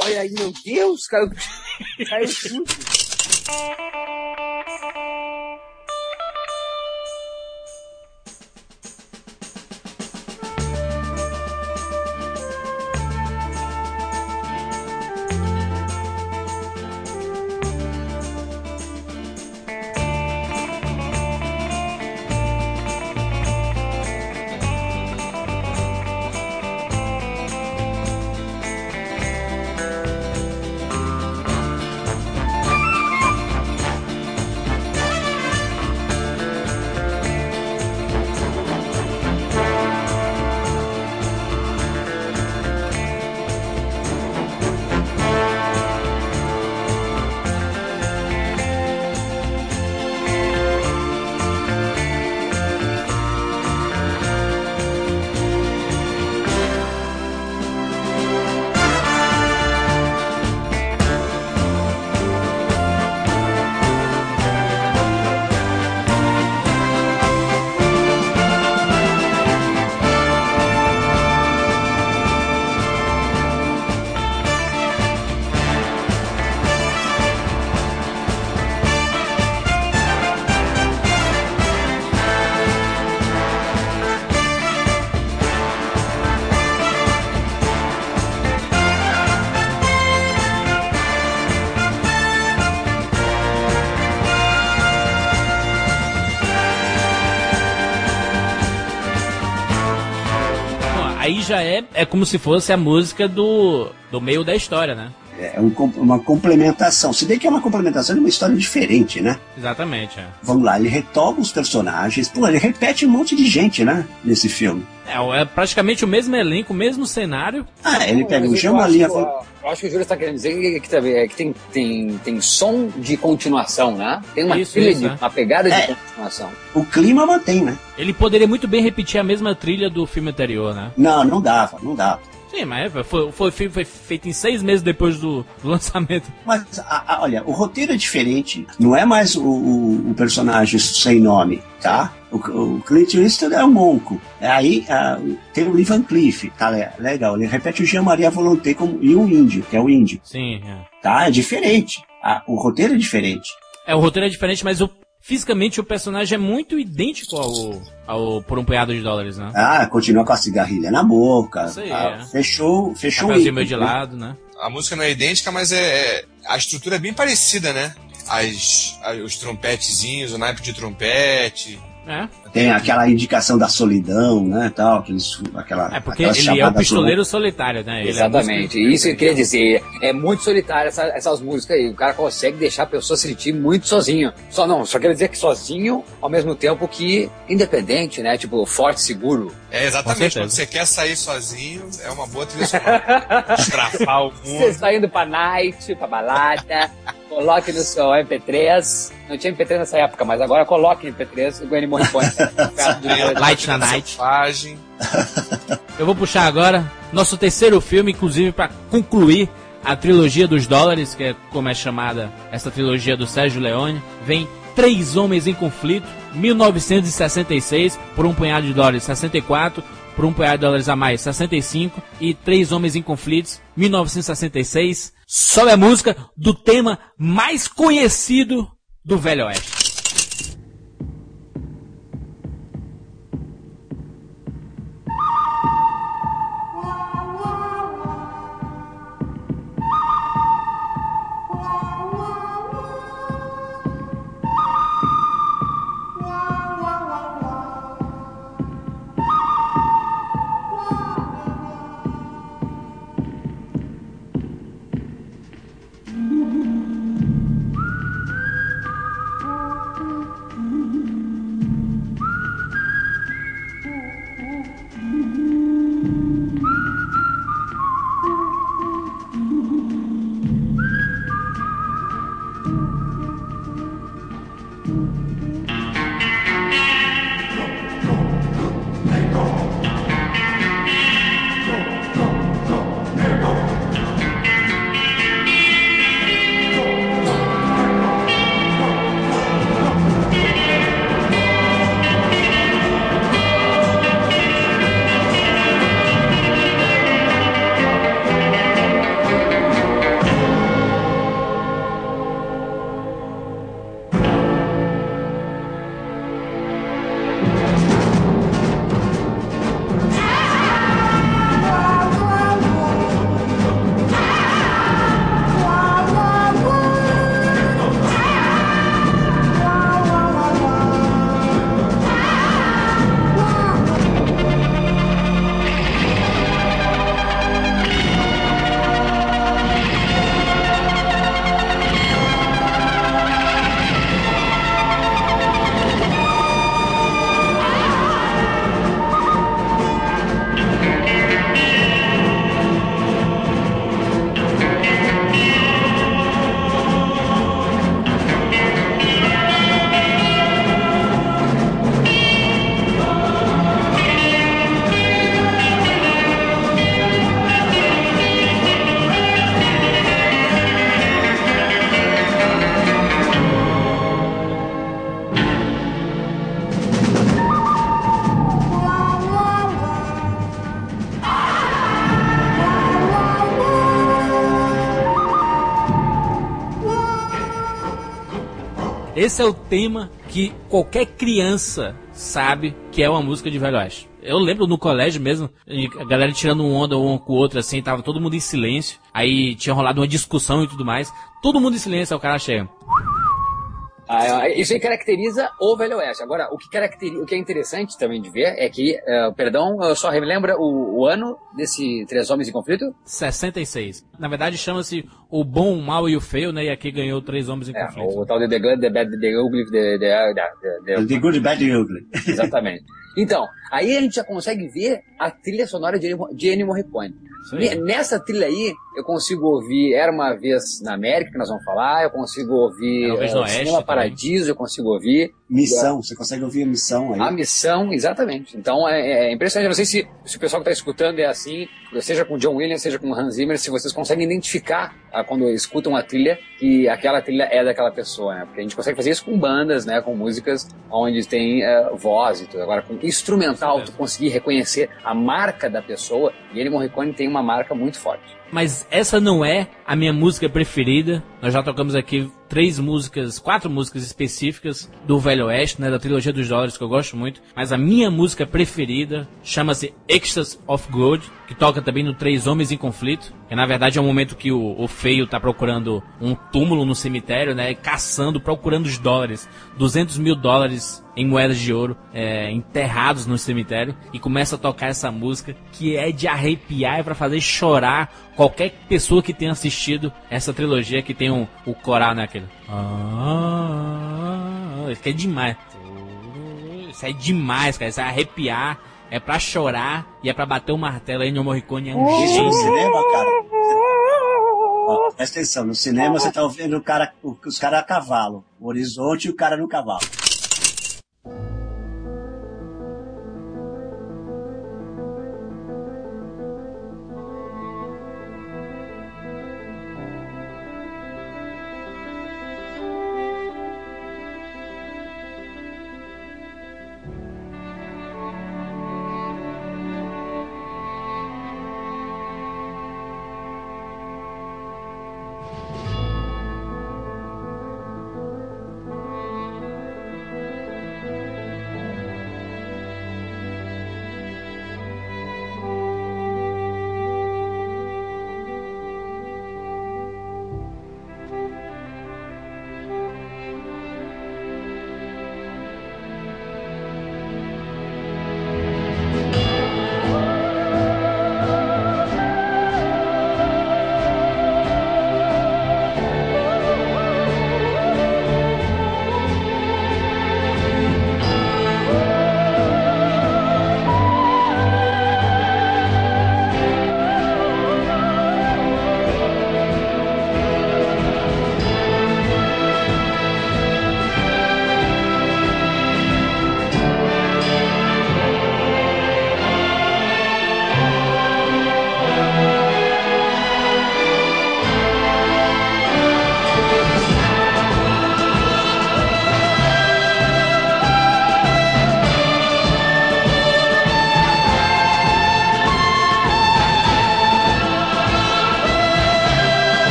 Olha aí, meu Deus, caiu, *laughs* caiu tudo. Já é, é como se fosse a música do, do meio da história, né? É um com- uma complementação. Se bem que é uma complementação de uma história diferente, né? Exatamente, é. Vamos lá, ele retoma os personagens. Pô, ele repete um monte de gente, né? Nesse filme. É, é praticamente o mesmo elenco, o mesmo cenário. Ah, ele pega o Jean acho Maria. Eu acho que o Júlio está querendo dizer que, que, que- que tem, tem, tem som de continuação, né? Tem uma Isso, trilha isso, de, é. uma pegada É. de continuação. O clima mantém, né? Ele poderia muito bem repetir a mesma trilha do filme anterior, né? Não, não dava, não dava. Sim, mas foi, foi, foi, foi feito em seis meses depois do, do *laughs* lançamento. Mas, a- a- olha, o roteiro é diferente. Não é mais o, o- o personagem sem nome, tá? O, o Clint Eastwood é o Monco. Aí ah, tem o Lee Van Cleef, tá le- legal. Ele repete o Jean Maria Volonté como, e o Índio, que é o Índio, Sim, é. tá? É diferente. Ah, o roteiro é diferente. É, o roteiro é diferente, mas o, fisicamente o personagem é muito idêntico ao, ao Por um Punhado de Dólares, né? Ah, continua com a cigarrilha na boca. Isso aí, ah, é. Fechou, fechou o meio de né? lado, né? A música não é idêntica, mas é, é- a estrutura é bem parecida, né? As, a- os trompetezinhos, o naipe de trompete. É, Tem aquela indicação da solidão, né, tal, aqueles, aquela, é porque ele é o pistoleiro solitário, né? Ele é Exatamente. músico- Isso que eu queria dizer. É muito solitário essa- essas músicas aí. O cara consegue deixar a pessoa se sentir muito sozinho. Só não, só quero dizer que sozinho, ao mesmo tempo que independente, né? Tipo, forte, seguro. É exatamente, quando você quer sair sozinho, é uma boa trilha sonora. *laughs* Estrafar o Você mundo. está indo pra night, pra balada, coloque no seu MP3. Não tinha MP3 nessa época, mas agora coloque MP3 e o Gwenny Morricone. Light na Night. Selvagem. Eu vou puxar agora nosso terceiro filme, inclusive para concluir a trilogia dos dólares, que é como é chamada essa trilogia do Sérgio Leone. Vem Três Homens em Conflito, 1966, por um punhado de dólares, 64, por um punhado de dólares a mais, 65, e Três Homens em Conflitos, 1966. Sobe a música do tema mais conhecido do Velho Oeste. Esse é o tema que qualquer criança sabe que é uma música de Velho Oeste. Eu lembro no colégio mesmo, a galera tirando um onda um com o outro, assim, tava todo mundo em silêncio. Aí tinha rolado uma discussão e tudo mais. Todo mundo em silêncio, aí o cara chega. Ah, isso aí caracteriza o Velho Oeste. Agora, o que, caracteriza, o que é interessante também de ver é que, uh, perdão, eu só relembra o, o, ano desse Três Homens em Conflito? 66. Na verdade, chama-se O Bom, o Mal e o Feio, né? E aqui ganhou Três Homens em é, Conflito. O tal de The Good, The Bad, The Ugly, The, the, the, the, the Good, The Bad, The Ugly. Exatamente. *laughs* Então, aí a gente já consegue ver a trilha sonora de Ennio Morricone. Nessa trilha aí, eu consigo ouvir Era Uma Vez na América, que nós vamos falar, eu consigo ouvir é, uh, Cinema Paradiso, eu consigo ouvir. Missão, você consegue ouvir a missão aí. A missão, exatamente. Então é, é impressionante. Eu não sei se, se o pessoal que está escutando é assim, seja com John Williams, seja com Hans Zimmer, se vocês conseguem identificar ah, quando escutam a trilha que aquela trilha é daquela pessoa, né? Porque a gente consegue fazer isso com bandas, né? Com músicas onde tem uh, voz e tudo. Agora, com instrumental, tu conseguir reconhecer a marca da pessoa, e ele Morricone tem uma marca muito forte. Mas essa não é a minha música preferida. Nós já tocamos aqui três músicas, quatro músicas específicas do Velho Oeste, né, da trilogia dos dólares que eu gosto muito. Mas a minha música preferida chama-se Ecstasy of Gold, que toca também no Três Homens em Conflito. Que na verdade é um momento que o, o feio tá procurando um túmulo no cemitério, né, caçando, procurando os dólares, 200 mil dólares em moedas de ouro é, enterrados no cemitério e começa a tocar essa música que é de arrepiar e para fazer chorar qualquer pessoa que tenha assistido essa trilogia que tem um, o coral naquele. Ah, isso é demais. Isso é demais, cara. Isso é arrepiar, é pra chorar e é pra bater o martelo aí no Morricone. É um Isso no cinema, cara. Ó, presta atenção, no cinema você tá ouvindo o cara, os caras a cavalo, o horizonte e o cara no cavalo.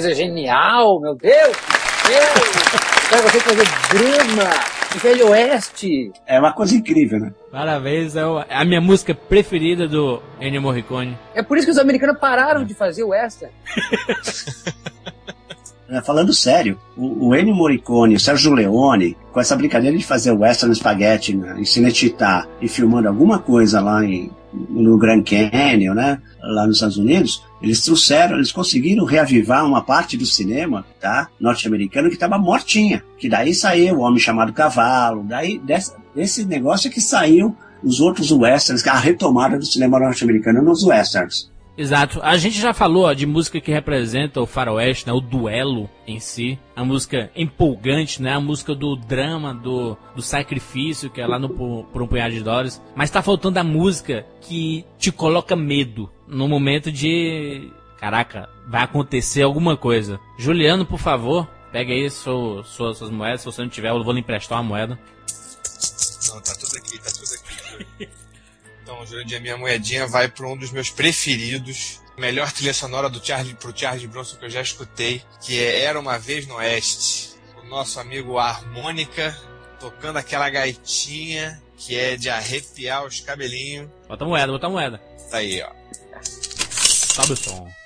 Coisa genial, meu Deus! Deus! Pra você fazer drama Velho Oeste. É uma coisa incrível, né? Parabéns, é é a minha música preferida do Ennio Morricone. É por isso que os americanos pararam de fazer o western. *laughs* É, Falando sério, o, o Ennio Morricone, o Sérgio Leone, com essa brincadeira de fazer western spaghetti né, em Cinecittà e filmando alguma coisa lá em, no Grand Canyon, né, lá nos Estados Unidos, eles trouxeram, eles conseguiram reavivar uma parte do cinema, tá, norte-americano que estava mortinha, que daí saiu o Homem Chamado Cavalo, daí desse, negócio é que saiu os outros westerns, a retomada do cinema norte-americano nos westerns. Exato. A gente já falou ó, de música que representa o faroeste, né? O duelo em si. A música empolgante, né? A música do drama, do, do sacrifício, que é lá no Por um Punhado de Dólares. Mas tá faltando a música que te coloca medo no momento de... Caraca, vai acontecer alguma coisa. Juliano, por favor, pega aí suas, suas moedas. Se você não tiver, eu vou lhe emprestar uma moeda. Não, tá tudo aqui, tá tudo aqui. *laughs* Então, Jurandir, a minha moedinha vai para um dos meus preferidos. Melhor trilha sonora do Charlie, pro Charles Bronson que eu já escutei, que é Era Uma Vez no Oeste. O nosso amigo Harmônica tocando aquela gaitinha que é de arrepiar os cabelinhos. Bota a moeda, bota a moeda. Tá aí, ó. Sobe o som.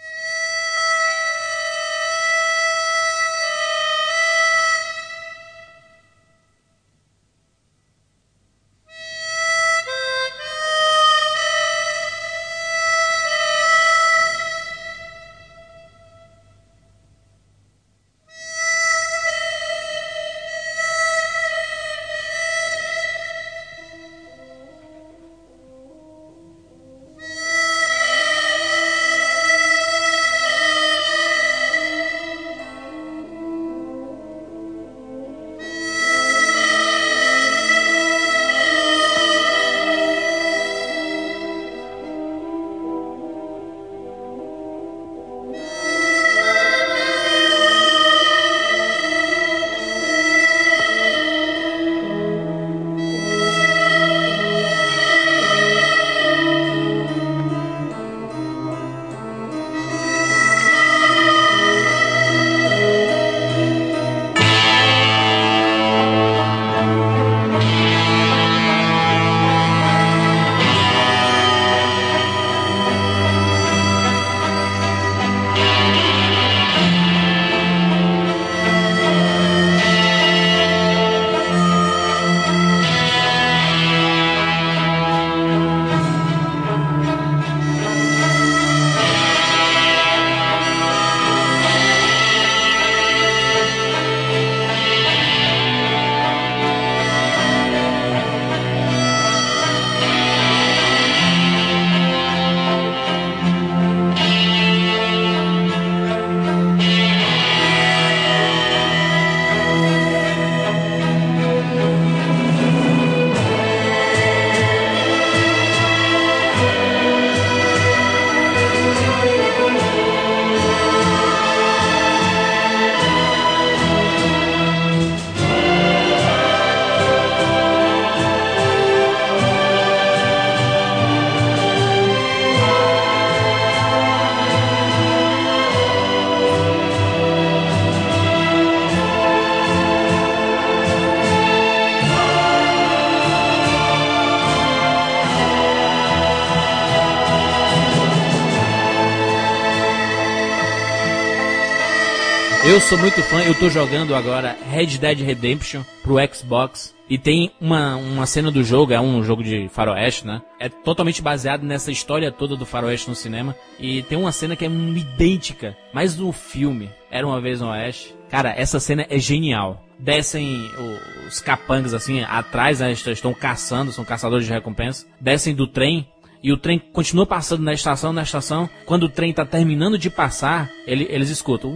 Eu sou muito fã, eu tô jogando agora Red Dead Redemption pro Xbox. E tem uma, uma cena do jogo, é um jogo de faroeste, né? É totalmente baseado nessa história toda do faroeste no cinema. E tem uma cena que é idêntica, mas no filme, Era Uma Vez no Oeste. Cara, essa cena é genial. Descem os capangas assim, atrás, né? Estão caçando, são caçadores de recompensa. Descem do trem, e o trem continua passando na estação, na estação. Quando o trem tá terminando de passar, ele- eles escutam.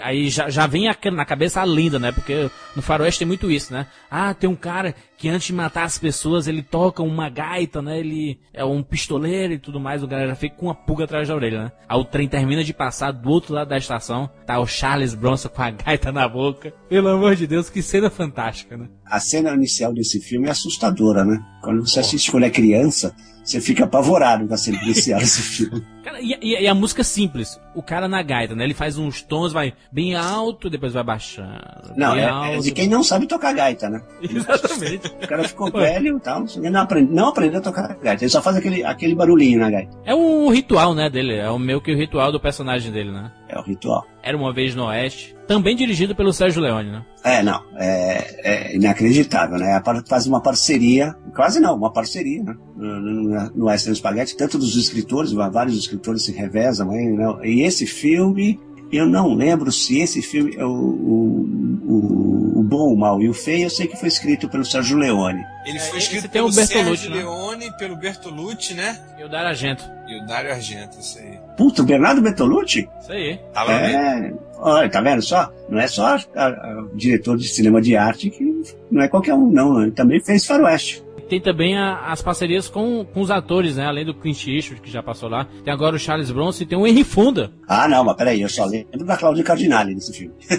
Aí já, já vem a- na cabeça a lenda, né? Porque no faroeste tem muito isso, né? Ah, tem um cara que antes de matar as pessoas, ele toca uma gaita, né? Ele é um pistoleiro e tudo mais. O galera fica com uma pulga atrás da orelha, né? Aí o trem termina de passar do outro lado da estação. Tá o Charles Bronson com a gaita na boca. Pelo amor de Deus, que cena fantástica, né? A cena inicial desse filme é assustadora, né? Quando você assiste quando é criança, você fica apavorado com a cena inicial desse filme. Cara, e, e- a música é simples. O cara na gaita, né? Ele faz uns tons, vai bem alto, depois vai baixando. Não, é, é alto. de quem não sabe tocar gaita, né? *laughs* Exatamente. O cara ficou velho e tal, não, aprende, não aprendeu a tocar gaita, ele só faz aquele, aquele barulhinho na gaita. É um ritual, né, dele. É o meio que o ritual do personagem dele, né? É o ritual. Era uma vez no Oeste. Também dirigido pelo Sérgio Leone, né? É, não, é, é inacreditável, né? A par- Faz uma parceria, quase não, uma parceria, né? No, no, no Western Spaghetti, tanto dos escritores, vários escritores se revezam, aí, né? E esse filme, eu não lembro se esse filme, é o, o, o, o Bom, o Mal e o Feio, eu sei que foi escrito pelo Sérgio Leone. Ele É, foi escrito pelo Bertolucci, Sérgio né? Leone, pelo Bertolucci, né? E o Dario Argento. E o Dario Argento, isso aí. Puta, Bernardo Bertolucci? Isso aí. Tava vendo? É, olha, tá vendo só? Não é só a- a- o diretor de cinema de arte que não é qualquer um, não. Ele também fez Faroeste. Tem também a- as parcerias com, com os atores, né? Além do Clint Eastwood, que já passou lá. Tem agora o Charles Bronson e tem o Henry Fonda. Ah, não, mas peraí, eu só lembro da Cláudia Cardinale nesse filme. *laughs*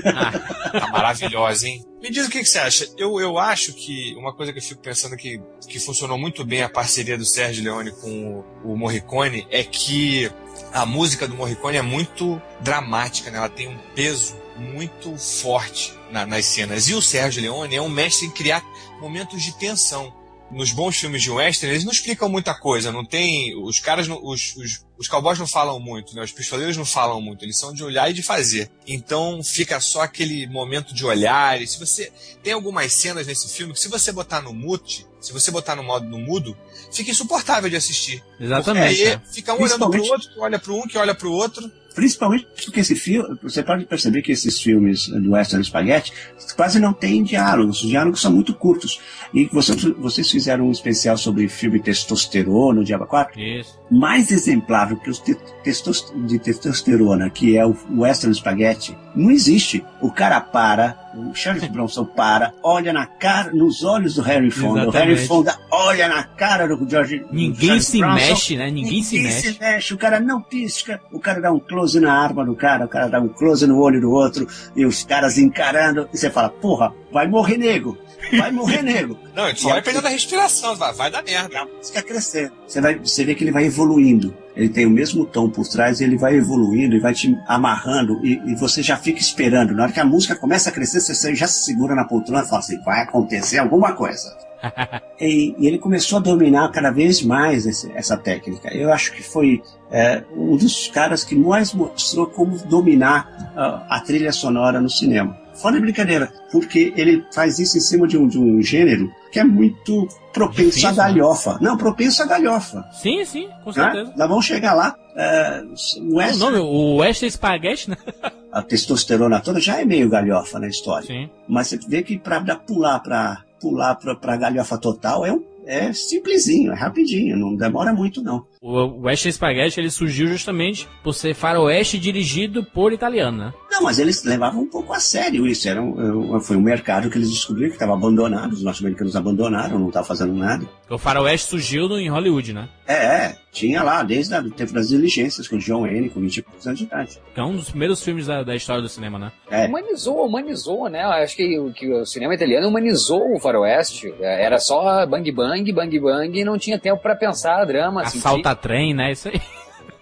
Tá maravilhosa, hein? Me diz o que, que você acha. Eu, eu acho que uma coisa que eu fico pensando que, que funcionou muito bem a parceria do Sérgio Leone com o, o Morricone é que a música do Morricone é muito dramática, né? Ela tem um peso muito forte na- nas cenas. E o Sérgio Leone é um mestre em criar momentos de tensão. Nos bons filmes de western, eles não explicam muita coisa, não tem. Os caras, não- os, os, os cowboys não falam muito, né? Os pistoleiros não falam muito, eles são de olhar e de fazer. Então fica só aquele momento de olhar. E se você. Tem algumas cenas nesse filme que, se você botar no mute, se você botar no modo no mudo, fica insuportável de assistir. Exatamente. Porque aí né? fica um olhando pro outro, que olha pro um, que olha pro outro. Principalmente porque esse filme, você pode perceber que esses filmes do Western Spaghetti quase não têm diálogos. Os diálogos são muito curtos. E você, vocês fizeram um especial sobre filme testosterona, o Diabo 4. Isso. mais exemplar que os te- testos- de testosterona, que é o Western Spaghetti, não existe. O cara para, o Charles Bronson para, olha na cara, nos olhos do Harry Fonda. O Harry Exatamente. Fonda olha na cara do George. do Ninguém Charles se Bronson. mexe, né? Ninguém, se mexe. O cara não pisca, o cara dá um close na arma do cara, o cara dá um close no olho do outro, e os caras encarando, e você fala, porra, vai morrer nego, vai morrer *laughs* nego. Não, ele só vai perdendo a respiração, vai, vai dar merda. E a música crescendo. Você, vai, você vê que ele vai evoluindo. Ele tem o mesmo tom por trás, ele vai evoluindo e vai te amarrando e, e você já fica esperando. Na hora que a música começa a crescer, você já se segura na poltrona e fala assim, vai acontecer alguma coisa. *laughs* e, e ele começou a dominar cada vez mais esse- essa técnica. Eu acho que foi é, um dos caras que mais mostrou como dominar ah, a trilha sonora no cinema. Fora de brincadeira, porque ele faz isso em cima de um, de um gênero que é muito propenso Difícil, à né? galhofa. Não, propenso à galhofa. Sim, sim, com Né? certeza. Nós vamos chegar lá. é, o O West- nome, o Western Spaghetti, né? *laughs* a testosterona toda já é meio galhofa na história. Sim. Mas você vê que para pular para pular pra, pra galhofa total é, um, é simplesinho, é rapidinho, não demora muito não. O Western Spaghetti, ele surgiu justamente por ser faroeste dirigido por italiano, né? Não, mas eles levavam um pouco a sério isso. Era um, foi um mercado que eles descobriram que estava abandonado, os norte-americanos abandonaram, não estavam fazendo nada. O faroeste surgiu no, em Hollywood, né? É, é, tinha lá, desde o tempo das diligências, com John Wayne, com 20 e poucos anos de idade. Que é um dos primeiros filmes da, da história do cinema, né? É, Humanizou, humanizou, né? Acho que, o- que o cinema italiano humanizou o faroeste. Era só bang bang, bang bang, e não tinha tempo pra pensar drama. Assalta trem, né? Isso aí.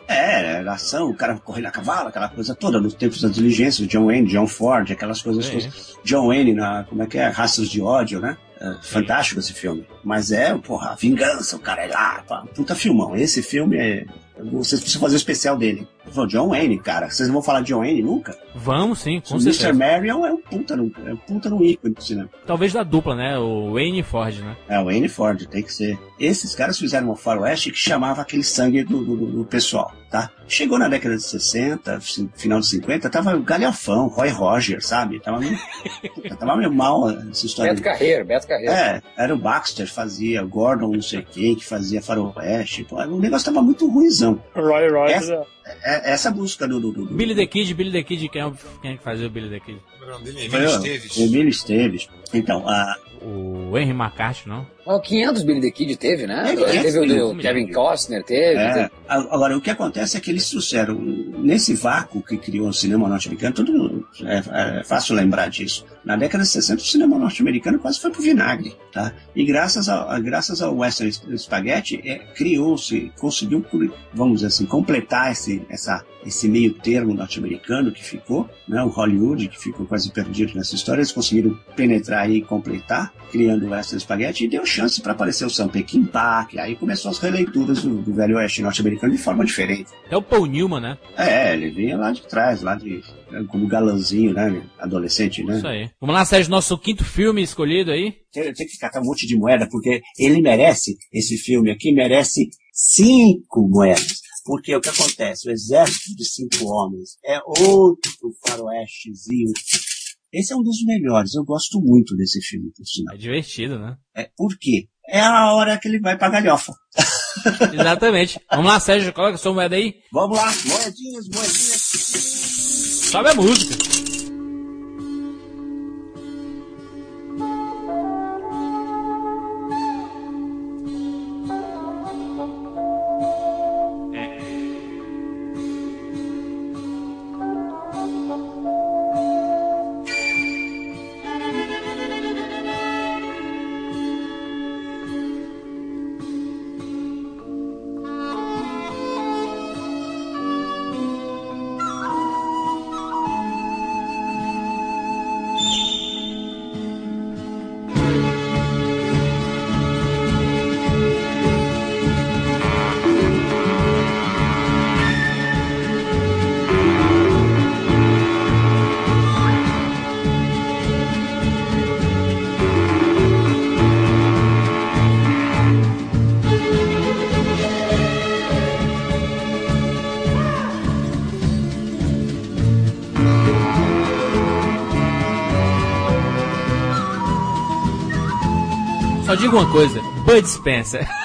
É, era ação, o cara correndo a cavalo, aquela coisa toda, nos tempos das diligências, John Wayne, John Ford, aquelas coisas É. todas. John Wayne, na, como é que é? Raças de ódio, né? É, fantástico esse filme. Mas é, porra, vingança, o cara é lá, pá, puta filmão. Esse filme é. Vocês precisam fazer o especial dele. Pô, John Wayne, cara. Vocês não vão falar de John Wayne nunca? Vamos sim, com o Mr. certeza. Marion é um puta no, é um puta no ícone do cinema. Talvez da dupla, né? O Wayne e Ford, né? É, o Wayne Ford, tem que ser. Esses caras fizeram uma faroeste que chamava aquele sangue do, do, do pessoal, tá? Chegou na década de 60, fi- final de 50, tava galhafão, Roy Roger, sabe? Tava meio, *laughs* tava meio mal essa história. Beto Carreiro, Beto Carreiro. É, era o Baxter fazia, o Gordon não sei quem que fazia faroeste, pô, o negócio tava muito ruizão. Roy Roy. Essa- É, essa busca do... do, do, do Billy the Kid, Billy the Kid, quem é, o- quem é que fazia o Billy the Kid? O dele é Emílio o- Esteves. Emílio Esteves. Então, a, O Henry McCarthy, não? Ó, 500 Billy the Kid teve, né? É, 500 teve o do Kevin Costner, teve. É, teve- agora, o que acontece é que eles trouxeram, nesse vácuo que criou o cinema norte-americano, todo, É, é fácil lembrar disso. Na década de 60, o cinema norte-americano quase foi pro vinagre, tá? E graças ao, graças ao Western Spaghetti, é, criou-se, conseguiu, vamos dizer assim, completar esse, essa, esse meio termo norte-americano que ficou, né? O Hollywood, que ficou quase perdido nessa história, eles conseguiram penetrar e completar, criando o Western Spaghetti, e deu chance para aparecer o Sam Peckinpah, aí começou as releituras do, do Velho Oeste norte-americano de forma diferente. É o Paul Newman, né? É, ele vinha lá de trás, lá de como galãzinho, né? Adolescente, né? Isso aí. Vamos lá, Sérgio, nosso quinto filme escolhido aí. Tem, tem que catar um monte de moeda, porque ele merece, esse filme aqui merece cinco moedas. Porque o que acontece? O exército de cinco homens é outro faroestezinho. Esse é um dos melhores. Eu gosto muito desse filme, por sinal. É divertido, né? É, por quê? É a hora que ele vai pra galhofa. Exatamente. Vamos lá, Sérgio, coloca a sua moeda aí. Vamos lá, moedinhas, moedinhas. Sobe a música. Digo uma coisa, Bud Spencer. *laughs*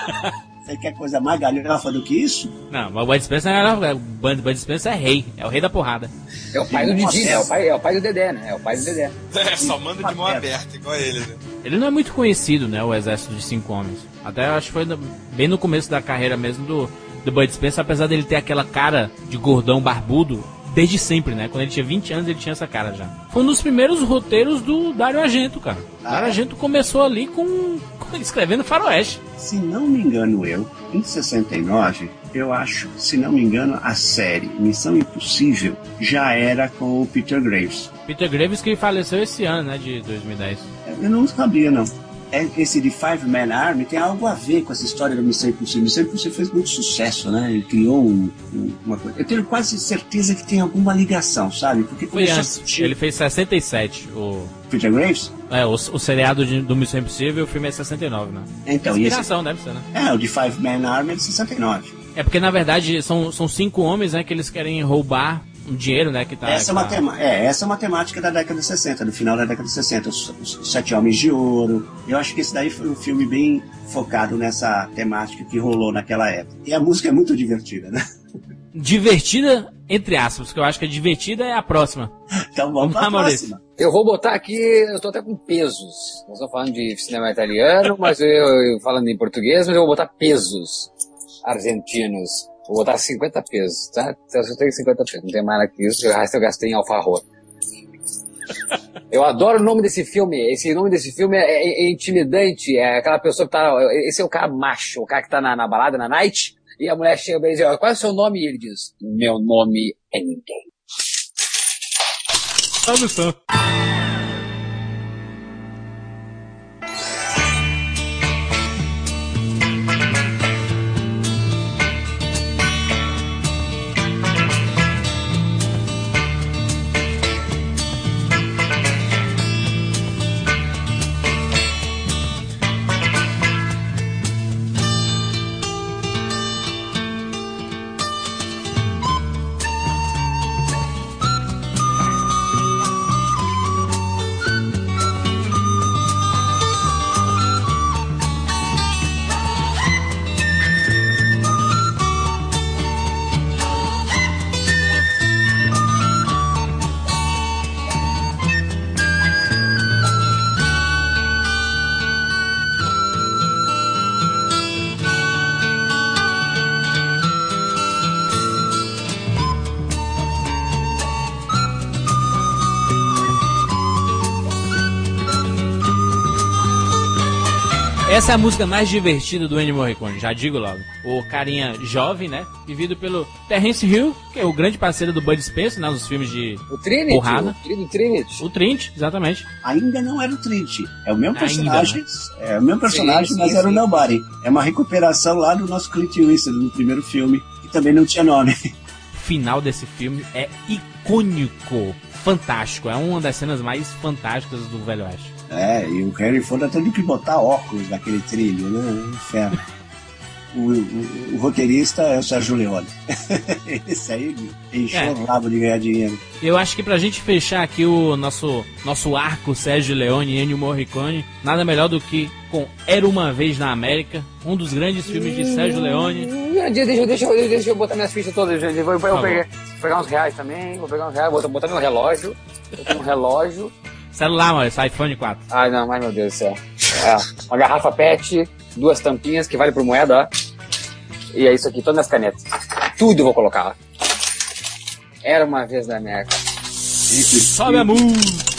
Você quer coisa mais galhofa do que isso? Não, mas o Bud Spencer não é Bud, Bud Spencer é rei, é o rei da porrada. É o pai do Didi, é o pai, é o pai do Dedé, né? É o pai do Dedé. *laughs* É, só manda de mão aberta, igual ele, né? Ele não é muito conhecido, né, o Exército de Cinco Homens. Até acho que foi no- bem no começo da carreira mesmo do, do Bud Spencer, apesar dele ter aquela cara de gordão barbudo, desde sempre, né? Quando ele tinha 20 anos, ele tinha essa cara já. Foi um dos primeiros roteiros do Dario Argento, cara. Ah, Dario é? Argento começou ali com, com escrevendo Faroeste. Se não me engano eu, em 69, eu acho, se não me engano, a série Missão Impossível já era com o Peter Graves. Peter Graves que faleceu esse ano, né, de 2010. Eu não sabia, não. É, Esse de Five Man Army tem algo a ver com essa história do Missão Impossível. Missão Impossível fez muito sucesso, né? Ele criou um- um- uma coisa. Eu tenho quase certeza que tem alguma ligação, sabe? Porque Foi a antes. assistir Ele fez 67. O, Peter Graves? é, o, o seriado de- do Missão Impossível, o filme é 69, né? Então, esse, Inspiração, deve ser, né? é, o de Five Man Army é de 69. É porque, na verdade, são, são cinco homens, né, que eles querem roubar um dinheiro, né, que tá... essa, é uma tá- é, essa é uma temática da década de 60, do final da década de 60. Os, os Sete Homens de Ouro. Eu acho que esse daí foi um filme bem focado nessa temática que rolou naquela época. E a música é muito divertida, né? Divertida, entre aspas, que eu acho que a divertida é a próxima. *laughs* Então vamos para Ah, a Maurício. próxima. Eu vou botar aqui, eu tô até com pesos. Nós estamos falando de cinema italiano, mas eu, eu falando em português, mas eu vou botar pesos argentinos. Vou botar 50 pesos, tá? Eu só tenho 50 pesos, não tem mais nada que isso, o resto eu gastei em alfarror. *laughs* Eu adoro o nome desse filme. Esse nome desse filme é, é- é intimidante. É aquela pessoa que tá. Esse é o cara macho, o cara que tá na, na balada, na night. E a mulher chega e diz: "Ó, Qual é o seu nome? E ele diz: Meu nome é ninguém. Sobe o Essa é a música mais divertida do Ennio Morricone, já digo logo. O carinha jovem, né? Vivido pelo Terence Hill, que é o grande parceiro do Bud Spencer, né? Nos filmes de O Trinity. Porrada. O Trinity. Trinity. O Trint, exatamente. Ainda não era o Trinity. É o mesmo Ainda, personagem. É o mesmo personagem, Sim, sim, mas era o sim. Nobody. É uma recuperação lá do nosso Clint Eastwood no primeiro filme, que também não tinha nome. O final desse filme é icônico, fantástico. É uma das cenas mais fantásticas do Velho Oeste. É, e o Harry Fonda tendo que botar óculos naquele trilho, né? Um inferno. O, o- o roteirista é o Sérgio Leone. *laughs* Esse aí encheu É. o rabo de ganhar dinheiro. Eu acho que pra gente fechar aqui o nosso, nosso arco Sérgio Leone e Ennio Morricone, nada melhor do que com Era Uma Vez na América, um dos grandes filmes de Sérgio Leone. Deixa, deixa, eu- deixa eu botar minhas fichas todas, Jandir. Vou, vou Tá pegar, vou pegar uns reais também. Vou pegar uns reais, vou botar meu relógio. Eu tenho um relógio. Celular, mano, esse iPhone 4. Ai, não, ai meu Deus do céu. É, uma garrafa PET, duas tampinhas que vale por moeda, ó. E é isso aqui, todas as canetas. Tudo eu vou colocar, ó. Era uma vez na América. Sobe a música!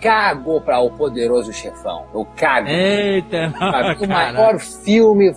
Cago pra o poderoso chefão. Eu cago. Eita, Sabe? O maior filme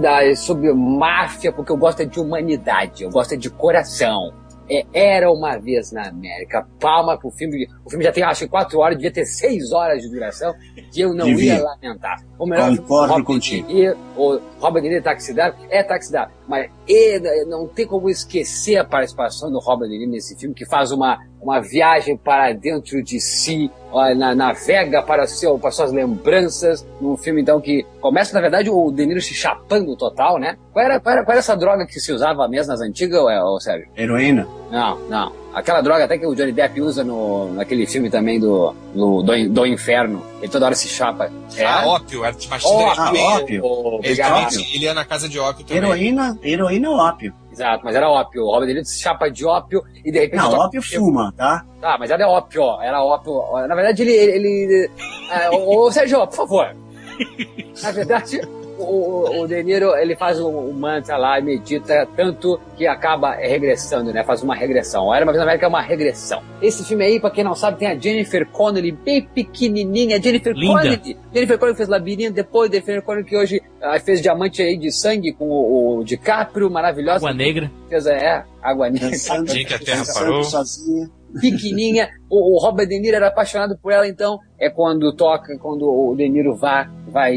da- sobre máfia, porque eu gosto é de humanidade, eu gosto é de coração. É, era uma vez na América. Palma pro filme. O filme já tem, acho que, quatro horas, devia ter seis horas de duração, que eu não Devia. ia lamentar. O melhor Concordo contigo. Niro, o Robert De Niro é taxidário, é taxidário, mas ele, não tem como esquecer a participação do Robert De Niro nesse filme, que faz uma, uma viagem para dentro de si, na, navega para, seu, para suas lembranças, num filme então que começa, na verdade, o De Niro se chapando total, né? Qual era, qual era, qual era essa droga que se usava mesmo nas antigas, ô, ô, Sérgio? Heroína. Não, não. Aquela droga até que o Johnny Depp usa no, naquele filme também do, do, do, do Inferno, ele toda hora se chapa. É? Ah, ópio, era mas Ó, ah, ele, ópio. o- ele, obrigado. também, ele ia na casa de ópio também. Heroína, heroína ou ópio? Exato, mas era ópio. O Robert De Niro se chapa de ópio e de repente... Não, toca- ópio fuma, tá? Tá, mas era ópio, ó. Era ópio. ó. Na verdade, ele. ele, ele- é, ô, Sérgio, por favor. *laughs* Na verdade, o, o De Niro, ele faz um, um mantra lá e medita tanto que acaba regressando, né? Faz uma regressão. Era uma vez na América é uma regressão. Esse filme aí, pra quem não sabe, tem a Jennifer Connelly bem pequenininha. Jennifer Linda. Connelly. Jennifer Connelly fez Labirinto, depois Jennifer Connelly que hoje ah, fez Diamante aí de Sangue com o, o DiCaprio, maravilhosa. Água Negra. Fez, é, Água Negra. Dançando, Dia que a Terra parou. sozinha. Pequenininha. O, o Robert De Niro era apaixonado por ela, então é quando toca, quando o De Niro vai, vai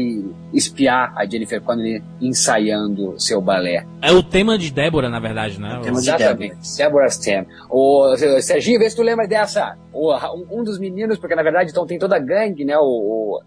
espiar a Jennifer Connelly ensaiando seu balé. É o tema de Débora, na verdade, né? É o tema de Exatamente. Deborah's Theme. O Serginho, vê se tu lembra dessa. O, um, um dos meninos, porque na verdade então tem toda a gangue, né? O, o.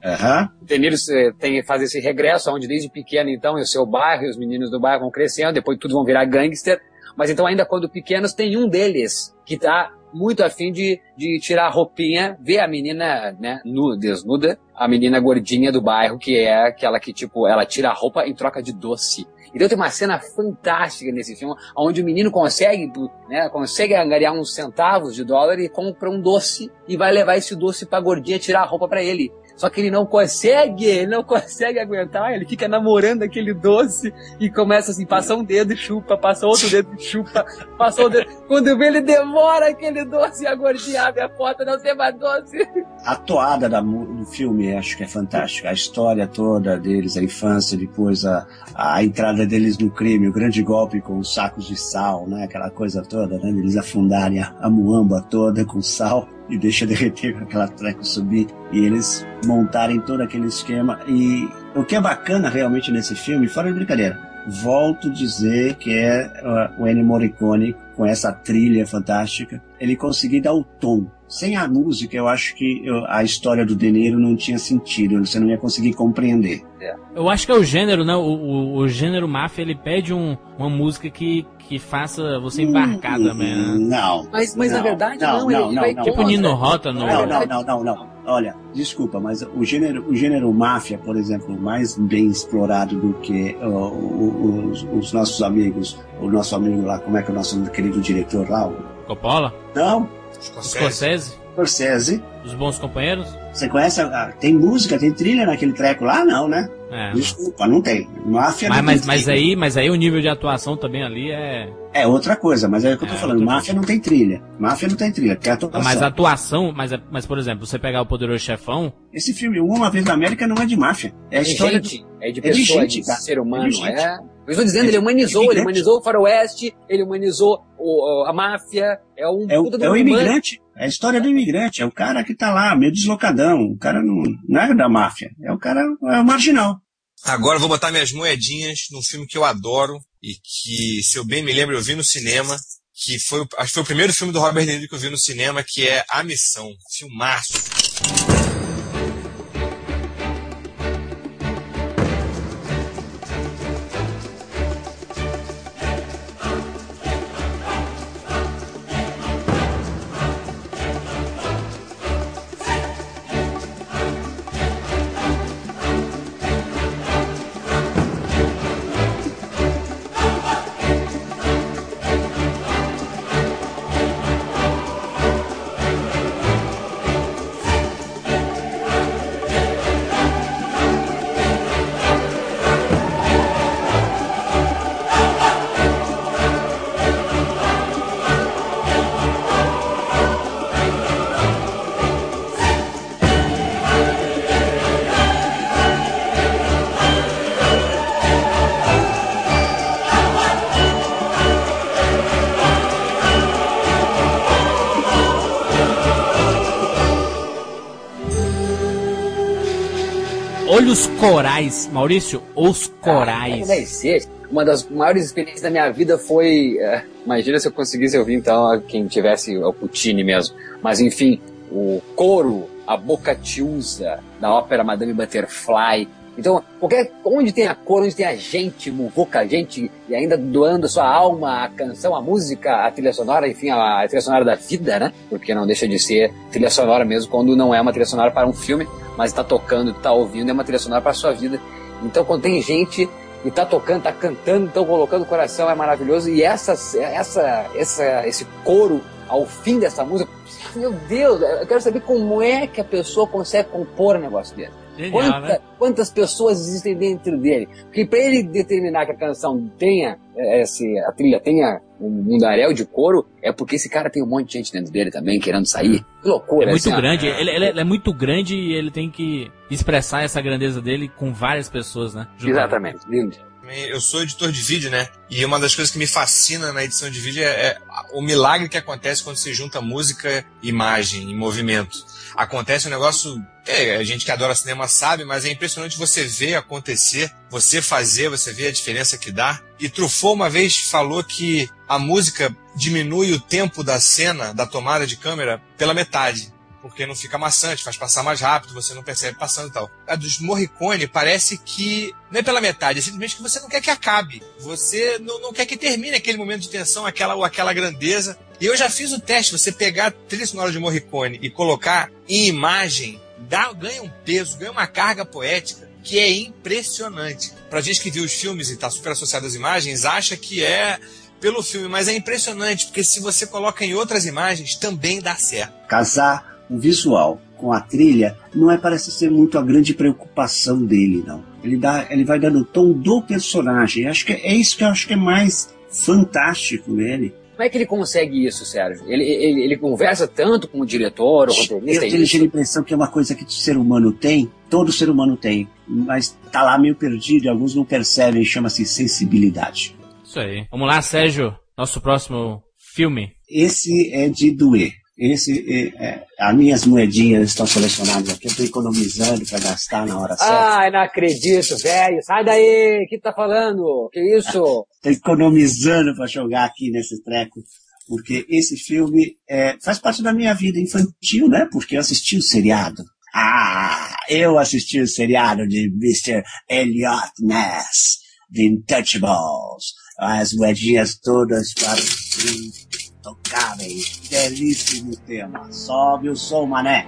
De Niro tem, faz esse regresso, onde desde pequeno então, e o seu bairro, e os meninos do bairro vão crescendo, depois tudo vão virar gangster. Mas então ainda quando pequenos tem um deles que tá muito afim de, de tirar a roupinha, ver a menina, né, nu, desnuda, a menina gordinha do bairro, que é aquela que, tipo, ela tira a roupa em troca de doce. Então tem uma cena fantástica nesse filme, onde o menino consegue, né, consegue angariar uns centavos de dólar e compra um doce e vai levar esse doce pra gordinha tirar a roupa pra ele. Só que ele não consegue, ele não *laughs* consegue aguentar, ele fica namorando aquele doce e começa assim, passa um dedo chupa, passa outro dedo chupa, passa outro dedo. Quando vê, ele demora aquele doce e a gordinha abre a porta, não tem mais doce. A toada da do filme acho que é fantástica. A história toda deles, a infância, depois a, a entrada deles no crime, o grande golpe com os sacos de sal, né? Aquela coisa toda, né? Eles afundarem a, a muamba toda com sal e deixa derreter com *laughs* aquela treco subir e eles montarem todo aquele esquema. E o que é bacana realmente nesse filme, fora de brincadeira, volto a dizer que é uh, o Ennio Morricone com essa trilha fantástica, ele conseguir dar o tom. Sem a música, eu acho que eu- a história do De Niro não tinha sentido, você não ia conseguir compreender. Eu acho que é o gênero, né? O, o, o gênero máfia, ele pede um, uma música que, que faça você embarcar também, né? Não. Mas, mas na Não, verdade, não, não, não, ele não, vai não. Tipo. Nino Rota no... Não, não, não, não, não. Olha, desculpa, mas o gênero, o gênero máfia, por exemplo, mais bem explorado do que uh, os, os nossos amigos, o nosso amigo lá, como é que é o nosso querido diretor lá? o- Coppola? Não, Scorsese. Scorsese? Os Bons Companheiros? Você conhece? a- tem música, tem trilha naquele treco lá? Não, né? É. Desculpa, não tem. Máfia Mas, não mas, tem mas, trilha. aí, mas aí o nível de atuação também ali é... É outra coisa, mas é o que eu tô É, falando. Máfia não tem trilha. Máfia não tem trilha, porque é a atuação. Mas a atuação, mas, mas por exemplo, você pegar o Poderoso Chefão, Esse filme, Uma Vez na América, não é de máfia. É É de história gente, é de é de pessoa, gente, de, ser humano, É de gente. é. Eu estou dizendo, É ele humanizou, ele humanizou o faroeste, ele humanizou o- a máfia, é um É o, puta do é o imigrante. É a história do imigrante. É o cara que tá lá, meio deslocadão. O cara não, não é da máfia. É o cara, é o marginal. Agora eu vou botar minhas moedinhas num filme que eu adoro e que, se eu bem me lembro, eu vi no cinema. Que foi, o- acho que foi o primeiro filme do Robert De Niro que eu vi no cinema, que é A Missão. Filmaço. Olhos Corais. Maurício, Os Corais. Ah, deve ser. Uma das maiores experiências da minha vida foi. é, imagina se eu conseguisse ouvir, então, quem tivesse o Puccini mesmo. Mas, enfim, o coro, a boca tiusa da ópera Madame Butterfly. Então, qualquer, onde tem a cor, onde tem a gente, muvuca, a gente, e ainda doando sua alma, a canção, a música, a trilha sonora, enfim, a, a trilha sonora da vida, né? Porque não deixa de ser trilha sonora mesmo quando não é uma trilha sonora para um filme, mas está tocando, está ouvindo, é uma trilha sonora para a sua vida. Então, quando tem gente e tá tocando, tá cantando, então colocando o coração é maravilhoso. E essa, essa, essa, esse coro ao fim dessa música, meu Deus, eu quero saber como é que a pessoa consegue compor um negócio desse. Genial, Quanta- né? Quantas pessoas existem dentro dele? Porque para ele determinar que a canção tenha, é, esse, a trilha tenha um mundaréu de couro, é porque esse cara tem um monte de gente dentro dele também, querendo sair. Que loucura. É muito assim, ó. grande, ele, ele- ele é muito grande e ele tem que expressar essa grandeza dele com várias pessoas, né? Junto. Exatamente, lindo. Eu sou editor de vídeo, né? E uma das coisas que me fascina na edição de vídeo é, é o milagre que acontece quando se junta música, imagem e movimento. Acontece um negócio. é, a gente que adora cinema sabe, mas é impressionante você ver acontecer, você fazer, você ver a diferença que dá. E Truffaut uma vez falou que a música diminui o tempo da cena, da tomada de câmera, pela metade porque não fica maçante, faz passar mais rápido, você não percebe passando e tal. A dos Morricone parece que não é pela metade, é simplesmente que você não quer que acabe. Você não, não quer que termine aquele momento de tensão, aquela ou aquela grandeza. E eu já fiz o teste, você pegar a trilha sonora de Morricone e colocar em imagem, dá, ganha um peso, ganha uma carga poética que é impressionante. Pra gente que viu os filmes e tá super associado às imagens, acha que é pelo filme, mas é impressionante, porque se você coloca em outras imagens, também dá certo. Casar o visual com a trilha não é parece ser muito a grande preocupação dele, não. Ele dá, ele vai dando o tom do personagem. Acho que é isso que eu acho que é mais fantástico nele. Como é que ele consegue isso, Sérgio? Ele, ele, ele conversa tanto com o diretor, o Eu roteirista, é tenho isso? a impressão que é uma coisa que o ser humano tem, todo ser humano tem, mas tá lá meio perdido, e alguns não percebem, chama-se sensibilidade. Isso aí. Vamos lá, Sérgio. Nosso próximo filme. Esse é de doer. Esse é, as minhas moedinhas estão selecionadas aqui, eu estou economizando para gastar na hora certa. Ai, não acredito, velho. Sai daí. O que tá falando? Que isso? *laughs* Estou economizando para jogar aqui nesse treco, porque esse filme é, faz parte da minha vida infantil, né? Porque eu assisti o seriado. Ah, eu assisti o seriado de Mr. Elliot Ness, The Untouchables. As moedinhas todas para os intocáveis. Belíssimo tema. Sobe o som, mané.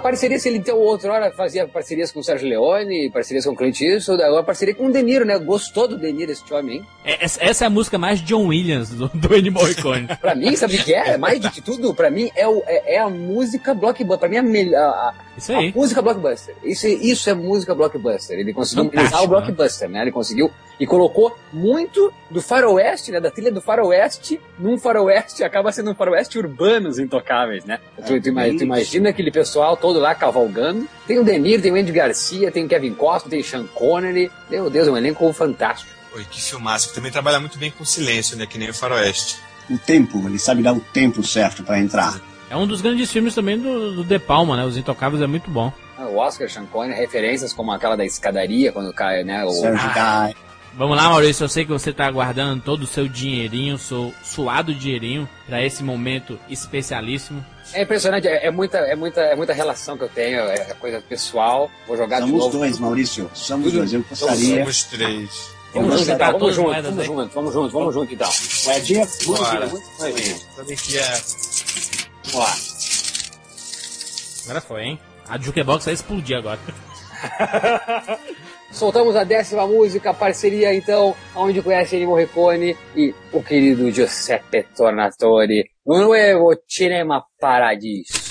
Parceria, se ele então outra hora fazia parcerias com o Sérgio Leone, parcerias com o Clint Eastwood, agora parceria com o De Niro, né? Gostou do De Niro esse homem, hein? É- Essa essa é a música mais John Williams do, do Ennio Morricone. *laughs* Pra mim, sabe o que é? Mais do que tudo, pra mim, é, o- é, é a música blockbuster. Pra mim, a, melhor- a, Isso a aí. música blockbuster. Isso, é- isso é música blockbuster. Ele conseguiu Fantástico, utilizar o blockbuster, né? Ele conseguiu e colocou muito do faroeste, né? Da trilha do faroeste num faroeste, acaba sendo um faroeste urbanos intocáveis, né? tu, tu ima- tu imagina aquele pessoal todo lá cavalgando. Tem o Denir, tem o Andy Garcia, tem o Kevin Costa, tem o Sean Connery. Meu Deus, é um elenco fantástico. Oi, que filmaço, que também trabalha muito bem com silêncio, né? Que nem o Faroeste. O tempo, ele sabe dar o tempo certo para entrar. É um dos grandes filmes também do, do De Palma, né? Os Intocáveis é muito bom. Ah, O Oscar, Sean Connery, referências como aquela da escadaria, quando cai, né? O, Sérgio Gai. Vamos lá, Maurício. Eu sei que você tá guardando todo o seu dinheirinho, seu suado dinheirinho, pra esse momento especialíssimo. É impressionante, é, é muita, é, muita, é muita relação que eu tenho, é coisa pessoal. Vou jogar de Somos novo. dois, Maurício. Somos dois. Eu gostaria. Somos três. Vamos junto, gostaria. então, vamos junto, vamos aí. junto, vamos junto, vamos junto então. Moedinha, muito Bora. muito moedinha. Que é. Vamos lá. Agora foi, hein? A Jukebox vai explodir agora. *laughs* Soltamos a décima música, parceria então, onde conhece Ennio Morricone e o querido Giuseppe Tornatore, no Nuevo Cinema Paradiso.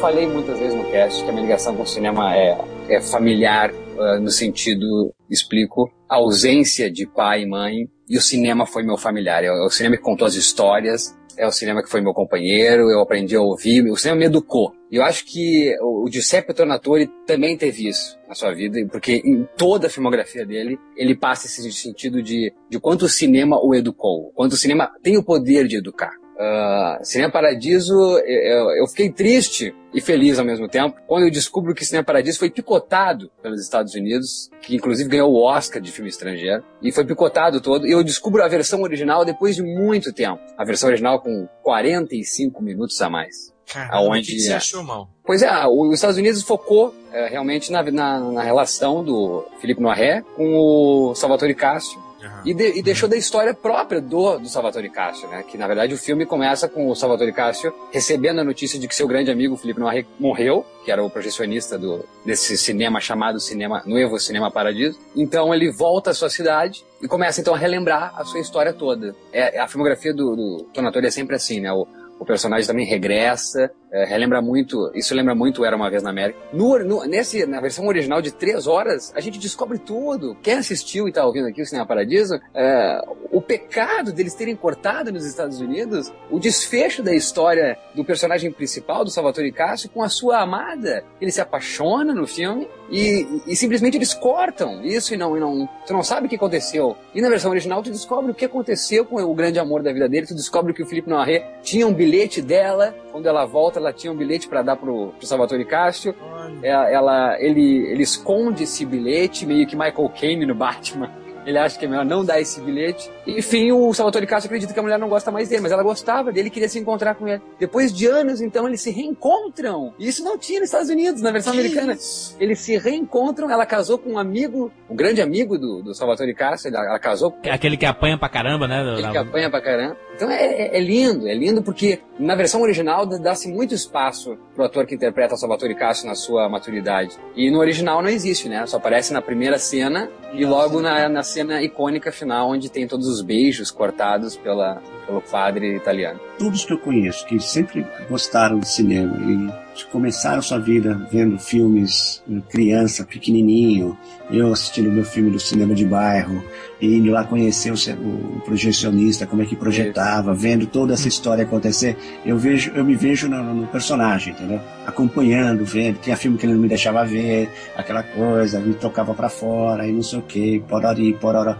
Falei muitas vezes no cast que a minha ligação com o cinema é, é familiar, ah, no sentido, explico, ausência de pai e mãe, e o cinema foi meu familiar. É o cinema que contou as histórias, é o cinema que foi meu companheiro, eu aprendi a ouvir, o cinema me educou. E eu acho que o Giuseppe Tornatore também teve isso na sua vida, porque em toda a filmografia dele, ele passa esse sentido de, de quanto o cinema o educou, quanto o cinema tem o poder de educar. Ah, Cinema Paradiso, eu, eu fiquei triste e feliz ao mesmo tempo quando eu descubro que Cinema Paradiso foi picotado pelos Estados Unidos, que inclusive ganhou o Oscar de filme estrangeiro, e foi picotado todo, e eu descubro a versão original depois de muito tempo. A versão original com 45 minutos a mais. Caramba, Aonde que você é? achou, mal? Pois é, os Estados Unidos focou é, realmente na, na, na relação do Felipe Noiré com o Salvatore Castro, Aham. e, de- e deixou da história própria do, do Salvatore Castro, né? Que na verdade o filme começa com o Salvatore Castro recebendo a notícia de que seu grande amigo Felipe Noiré morreu, que era o projecionista do, desse cinema chamado Cinema Nuevo Cinema Paradiso. Então ele volta à sua cidade e começa então a relembrar a sua história toda. É, a filmografia do, do é sempre assim, né? O, o personagem também regressa, é, relembra muito, isso lembra muito Era Uma Vez na América. No, no- nesse, na versão original de três horas, a gente descobre tudo. Quem assistiu e tá ouvindo aqui o Cinema Paradiso, é, o pecado deles terem cortado nos Estados Unidos, o desfecho da história do personagem principal, do Salvatore Castro, com a sua amada. Ele se apaixona no filme e, e simplesmente eles cortam isso e não, e não. Tu não sabe o que aconteceu. E na versão original tu descobre o que aconteceu com o grande amor da vida dele, tu descobre que o Felipe Noiré tinha um bilhete dela, quando ela volta, ela tinha um bilhete para dar pro, pro Salvatore Castro. Ela, ela- ele, ele esconde esse bilhete, meio que Michael Caine no Batman. Ele acha que é melhor não dar esse bilhete. Enfim, o Salvatore Castro acredita que a mulher não gosta mais dele, mas ela gostava dele, queria se encontrar com ele. Depois de anos, então, eles se reencontram. E isso não tinha nos Estados Unidos, na versão americana. Eles se reencontram, ela casou com um amigo, um grande amigo do, do Salvatore Castro, ela, ela casou com Aquele que apanha pra caramba, né? ele que apanha pra caramba. Então é, é- é lindo, é lindo porque na versão original dá- dá-se muito espaço pro ator que interpreta o Salvatore Castro na sua maturidade. E no original não existe, né? Só aparece na primeira cena e logo na, na cena icônica final, onde tem todos os beijos cortados pela, pelo padre italiano. Todos que eu conheço que sempre gostaram de cinema e começaram sua vida vendo filmes eh, criança, pequenininho, eu assistindo meu filme do cinema de bairro, e indo lá conhecer o, projecionista, como é que projetava, vendo toda essa história acontecer, eu vejo, eu me vejo no, no personagem, entendeu? Acompanhando, vendo, tinha filme que ele não me deixava ver, aquela coisa, me tocava pra fora, e não sei o que, porori, pororó.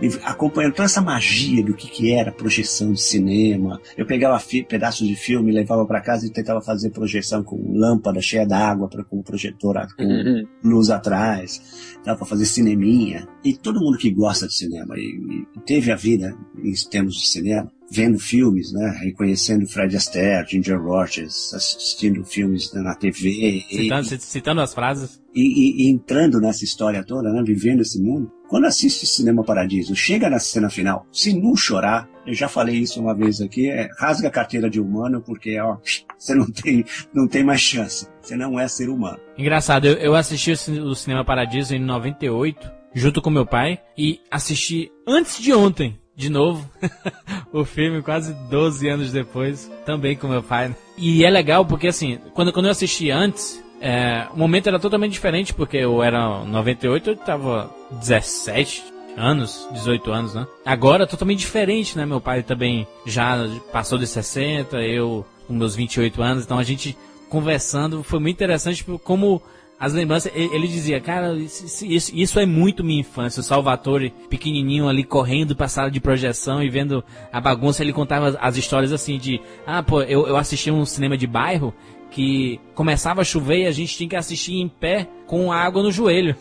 E acompanhando toda essa magia do que, que era projeção de cinema. Eu pegava pedaços de filme, levava pra casa e tentava fazer projeção com lâmpada cheia d'água, com projetor, com Uhum. luz atrás, dava pra fazer cineminha. E todo mundo que gosta de cinema e, e teve a vida em termos de cinema, vendo filmes, né, reconhecendo Fred Astaire, Ginger Rogers, assistindo filmes na TV e, Citando, citando as frases. e- e- e entrando nessa história toda, né, vivendo esse mundo. Quando assiste Cinema Paradiso, chega na cena final, se não chorar, eu já falei isso uma vez aqui, é, rasga a carteira de humano porque ó, *laughs* você não tem, não tem mais chance. Você não é ser humano. Engraçado, eu, eu assisti o, Cine- o Cinema Paradiso em 98, junto com meu pai, e assisti antes de ontem, de novo, *laughs* o filme quase 12 anos depois, também com meu pai. E é legal porque, assim, quando, quando eu assisti antes, é, o momento era totalmente diferente, porque eu era 98, eu tava 17 anos, 18 anos, né? Agora totalmente diferente, né? Meu pai também já passou de 60, eu com meus 28 anos, então a gente conversando foi muito interessante como as lembranças, ele, ele dizia, cara, isso, isso, isso é muito minha infância. O Salvatore, pequenininho ali correndo pra sala de projeção e vendo a bagunça, ele contava as histórias assim de, ah, pô, eu, eu assisti um cinema de bairro que começava a chover e a gente tinha que assistir em pé com água no joelho.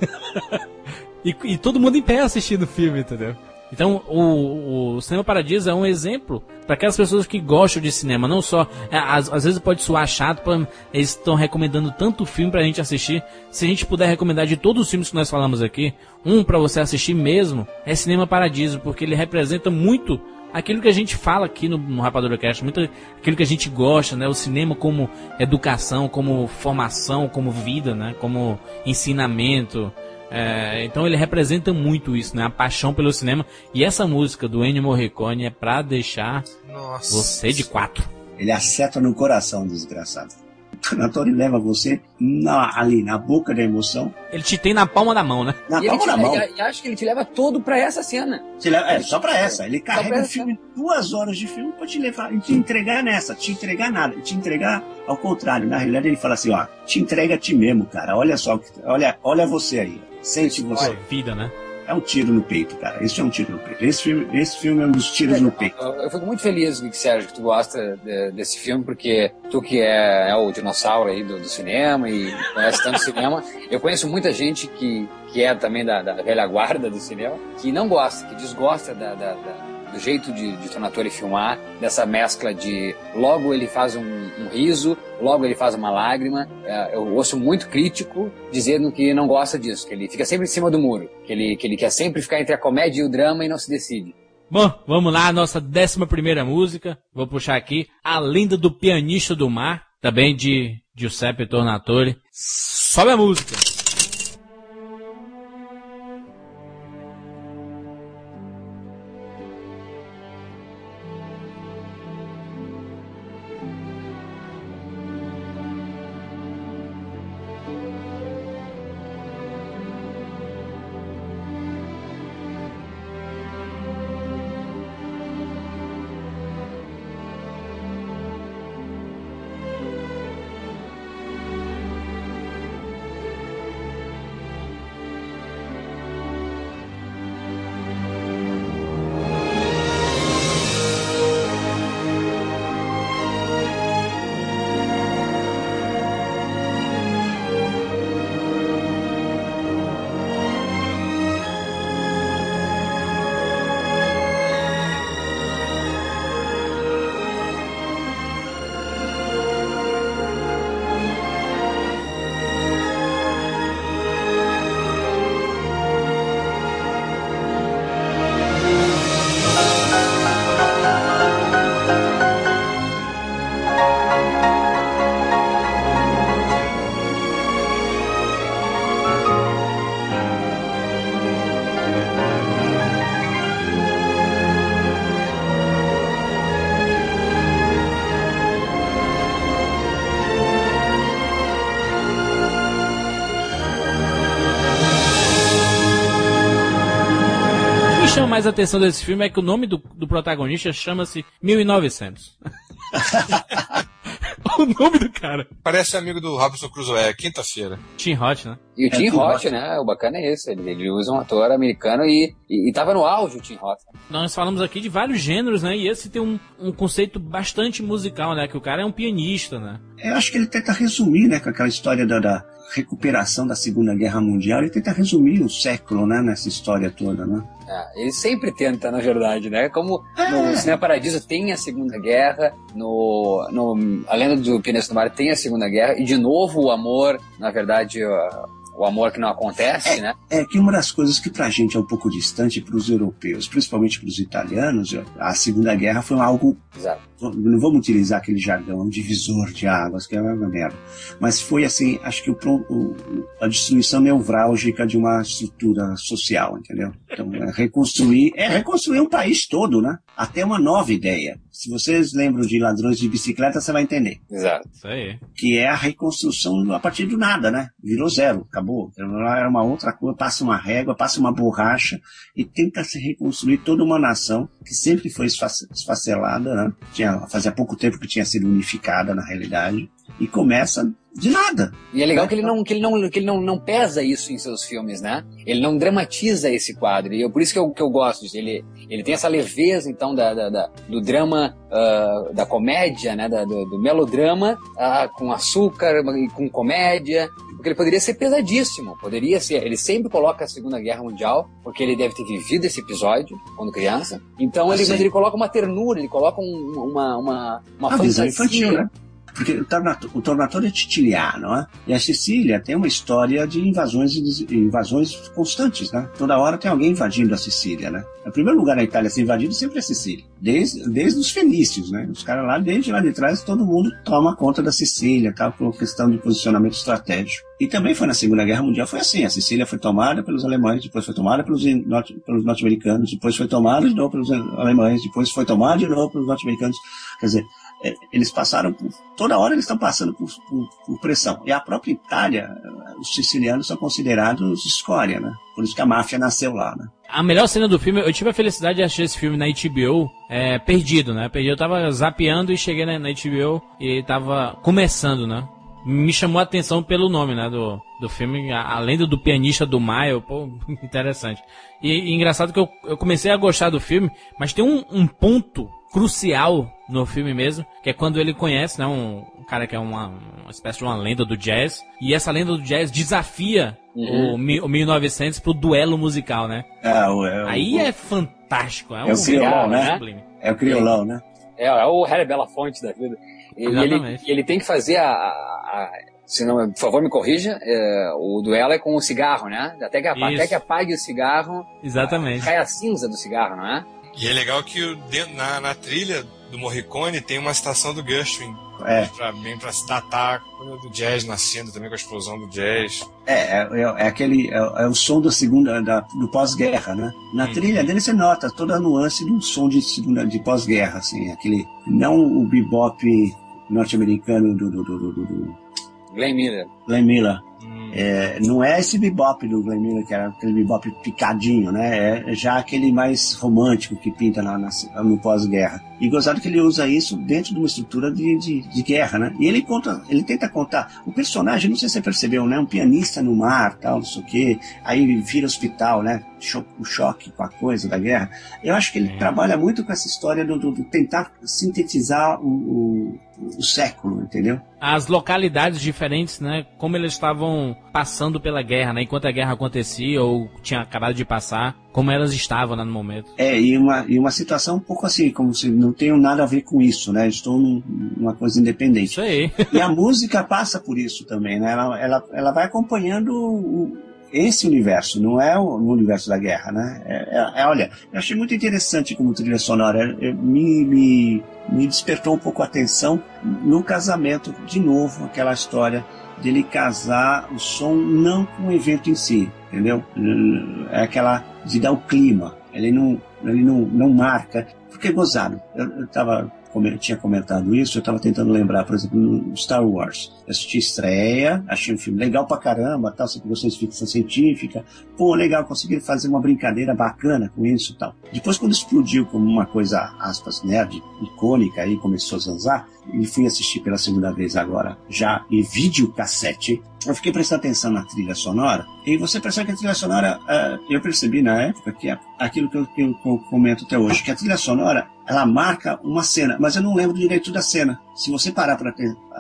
*laughs* e, e todo mundo em pé assistindo o filme, entendeu? Então, o, o Cinema Paradiso é um exemplo para aquelas pessoas que gostam de cinema. Não só. é, às, às vezes pode soar chato, pô, eles estão recomendando tanto filme pra gente assistir. Se a gente puder recomendar de todos os filmes que nós falamos aqui, um pra você assistir mesmo é Cinema Paradiso, porque ele representa muito aquilo que a gente fala aqui no, no Rapadura Cast, muito aquilo que a gente gosta, né? O cinema como educação, como formação, como vida, né? Como ensinamento. É, então ele representa muito isso, né? A paixão pelo cinema. E essa música do Ennio Morricone é pra deixar Nossa. você de quatro. Ele acerta no coração, desgraçado. *laughs* O Natori leva você na- ali, na boca da emoção, Ele te tem na palma da mão, né? na E palma te, da mão. e- acho que ele te leva todo pra essa cena. Leva- é, só pra essa. Ele carrega o filme, duas horas de filme pra te levar, e te entregar nessa, te entregar nada, te entregar ao contrário. Na realidade, ele fala assim, ó, te entrega a ti mesmo, cara. Olha só, o que- olha, olha você aí. Sente você. Sua vida, né? É um tiro no peito, cara. Esse é um tiro no peito. Esse filme, esse filme é um dos tiros no peito. Eu, eu fico muito feliz, Sérgio, que tu gosta de- desse filme, porque tu que é, é o dinossauro aí do, do cinema e conhece tanto cinema, *laughs* eu conheço muita gente que, que é também da, da velha guarda do cinema, que não gosta, que desgosta da, da- da- do jeito de, de Tonatore filmar, dessa mescla de logo ele faz um, um riso, logo ele faz uma lágrima. É, eu ouço muito crítico dizendo que não gosta disso, que ele fica sempre em cima do muro, que ele, que ele quer sempre ficar entre a comédia e o drama e não se decide. Bom, vamos lá, nossa décima primeira música. Vou puxar aqui A Lenda do Pianista do Mar, também de Giuseppe Tornatore. Sobe a música. Mais atenção desse filme é que o nome do, do protagonista chama-se 1900. *laughs* o nome do cara. Parece amigo do Robinson Crusoe, é quinta-feira. Tim Hot, né? E o É, Tim Roth. né? O bacana é esse. Ele, ele usa um ator americano e, e, e tava no auge o Tim Roth. Nós falamos aqui de vários gêneros, né? E esse tem um, um conceito bastante musical, né? Que o cara é um pianista, né? Eu acho que ele tenta resumir, né, com aquela história da, da recuperação da Segunda Guerra Mundial, ele tenta resumir o século, né, nessa história toda, né? É, ele sempre tenta, na verdade, né? Como É. no Cinema Paradiso tem a Segunda Guerra, no, no A Lenda do Pianista do Mar tem a Segunda Guerra, e de novo o amor, na verdade, o, amor que não acontece, né? É que uma das coisas que pra gente é um pouco distante para os europeus, principalmente para os italianos, a Segunda Guerra foi algo Exato. não vamos utilizar aquele jargão, um divisor de águas, que é uma merda. Mas foi assim, acho que o, o- a destruição nevrálgica de uma estrutura social, entendeu? Então, é reconstruir, é reconstruir um país todo, né? Até uma nova ideia. Se vocês lembram de ladrões de bicicleta, você vai entender. Exato. Isso aí. Que é a reconstrução a partir do nada, né? Virou zero, acabou. Era uma outra coisa, passa uma régua, passa uma borracha e tenta se reconstruir toda uma nação que sempre foi esface- esfacelada, né? Tinha, fazia pouco tempo que tinha sido unificada na realidade e começa de nada. E é legal que ele não, que ele não, que ele não, não pesa isso em seus filmes, né? Ele não dramatiza esse quadro. E eu, por isso que eu, que eu gosto disso. Ele, ele tem essa leveza, então, da, da- da- do drama, ah, da comédia, né? Da- do, do melodrama, ah, com açúcar e com comédia. Porque ele poderia ser pesadíssimo. Poderia ser. Ele sempre coloca a Segunda Guerra Mundial, porque ele deve ter vivido esse episódio quando criança. Então, ele, Sim. mas ele coloca uma ternura, ele coloca um- uma, uma, uma fantasia. infantil, né? Porque o Tornato- o Tornatore é siciliano, né? E a Sicília tem uma história de invasões invasões constantes, né? Toda hora tem alguém invadindo a Sicília, né? O primeiro lugar na Itália a ser invadido sempre é a Sicília. Desde, desde os fenícios, né? Os caras lá, desde lá de trás, todo mundo toma conta da Sicília, tal, por questão de posicionamento estratégico. E também foi na Segunda Guerra Mundial, foi assim. A Sicília foi tomada pelos alemães, depois foi tomada pelos, in- norte- norte-americanos, depois foi tomada de novo pelos alemães, depois foi tomada de novo pelos norte-americanos. Quer dizer, é, eles passaram por. Toda hora eles estão passando por, por- por pressão. E a própria Itália, eh, os sicilianos são considerados escória, né? Por isso que a máfia nasceu lá, né? A melhor cena do filme, eu tive a felicidade de achar esse filme na HBO, é, perdido, né? Perdido, eu tava zapeando e cheguei na, na HBO e tava começando, né? Me chamou a atenção pelo nome, né, do, do filme, a, a lenda do pianista do Maio, pô, *laughs* interessante. E, e engraçado que eu, eu comecei a gostar do filme, mas tem um, um ponto crucial no filme mesmo, que é quando ele conhece, né, um, um cara que é uma, uma espécie de uma lenda do jazz, e essa lenda do jazz desafia o, mi- o 1900 pro duelo musical, né? É, o, é, o- Aí é fantástico. É, É o criolão, né? sublime. é o criolão, né? É, é o Harry Belafonte da vida. Ele, ele, ele tem que fazer a. a- a- se não, por favor, me corrija. é, o duelo é com o cigarro, né? Até que, apa- Isso. até que apague o cigarro, Exatamente. cai a cinza do cigarro, não é? E é legal que o- na, na trilha do Morricone tem uma citação do Gershwin. É. Pra, bem pra se datar do jazz nascendo também com a explosão do jazz. É, é, é- é aquele. É, é o som da segunda, da, do pós-guerra, né? Na Hum. trilha dele você nota toda a nuance de um som de segunda, de pós-guerra, assim, aquele. Não o bebop norte-americano do, do, do, do, do, do Glenn Miller. Glenn Miller. Hum. É, não é esse bebop do Glenn Miller, que era aquele bebop picadinho, né? É já aquele mais romântico que pinta na, na- no pós-guerra. E gozado que ele usa isso dentro de uma estrutura de, de, de guerra, né? E ele conta, ele tenta contar. O personagem, não sei se você percebeu, né? Um pianista no mar, tal, não sei o quê. Aí vira hospital, né? O choque com a coisa da guerra. Eu acho que ele É. trabalha muito com essa história do, do- do tentar sintetizar o, o, o século, entendeu? As localidades diferentes, né? Como eles estavam passando pela guerra, né? Enquanto a guerra acontecia ou tinha acabado de passar, como elas estavam né, no momento. É, e uma, e uma situação um pouco assim, como se não tenho nada a ver com isso, né? Estou num- numa coisa independente. Isso aí. *laughs* E a música passa por isso também, né? Ela, ela, ela vai acompanhando o- esse universo, não é o no universo da guerra, né? É, é- é, olha, eu achei muito interessante como trilha sonora. É, me, me, me despertou um pouco a atenção no casamento, de novo, aquela história dele casar o som não com o evento em si, entendeu? É aquela de dar o clima. Ele não, ele não, não marca. Porque gozado. Eu, eu tava como eu tinha comentado isso, eu estava tentando lembrar, por exemplo, no Star Wars. Eu assisti estreia, achei um filme legal pra caramba, tal, sempre gostei de ficção científica. Pô, legal, conseguiram fazer uma brincadeira bacana com isso e tal. Depois, quando explodiu como uma coisa, aspas, nerd, icônica, aí começou a zanzar, e fui assistir pela segunda vez agora, já em videocassete, eu fiquei prestando atenção na trilha sonora, e você percebe que a trilha sonora, uh, eu percebi na época que é aquilo que eu, que eu comento até hoje, que a trilha sonora, ela marca uma cena, mas eu não lembro direito da cena. Se você parar para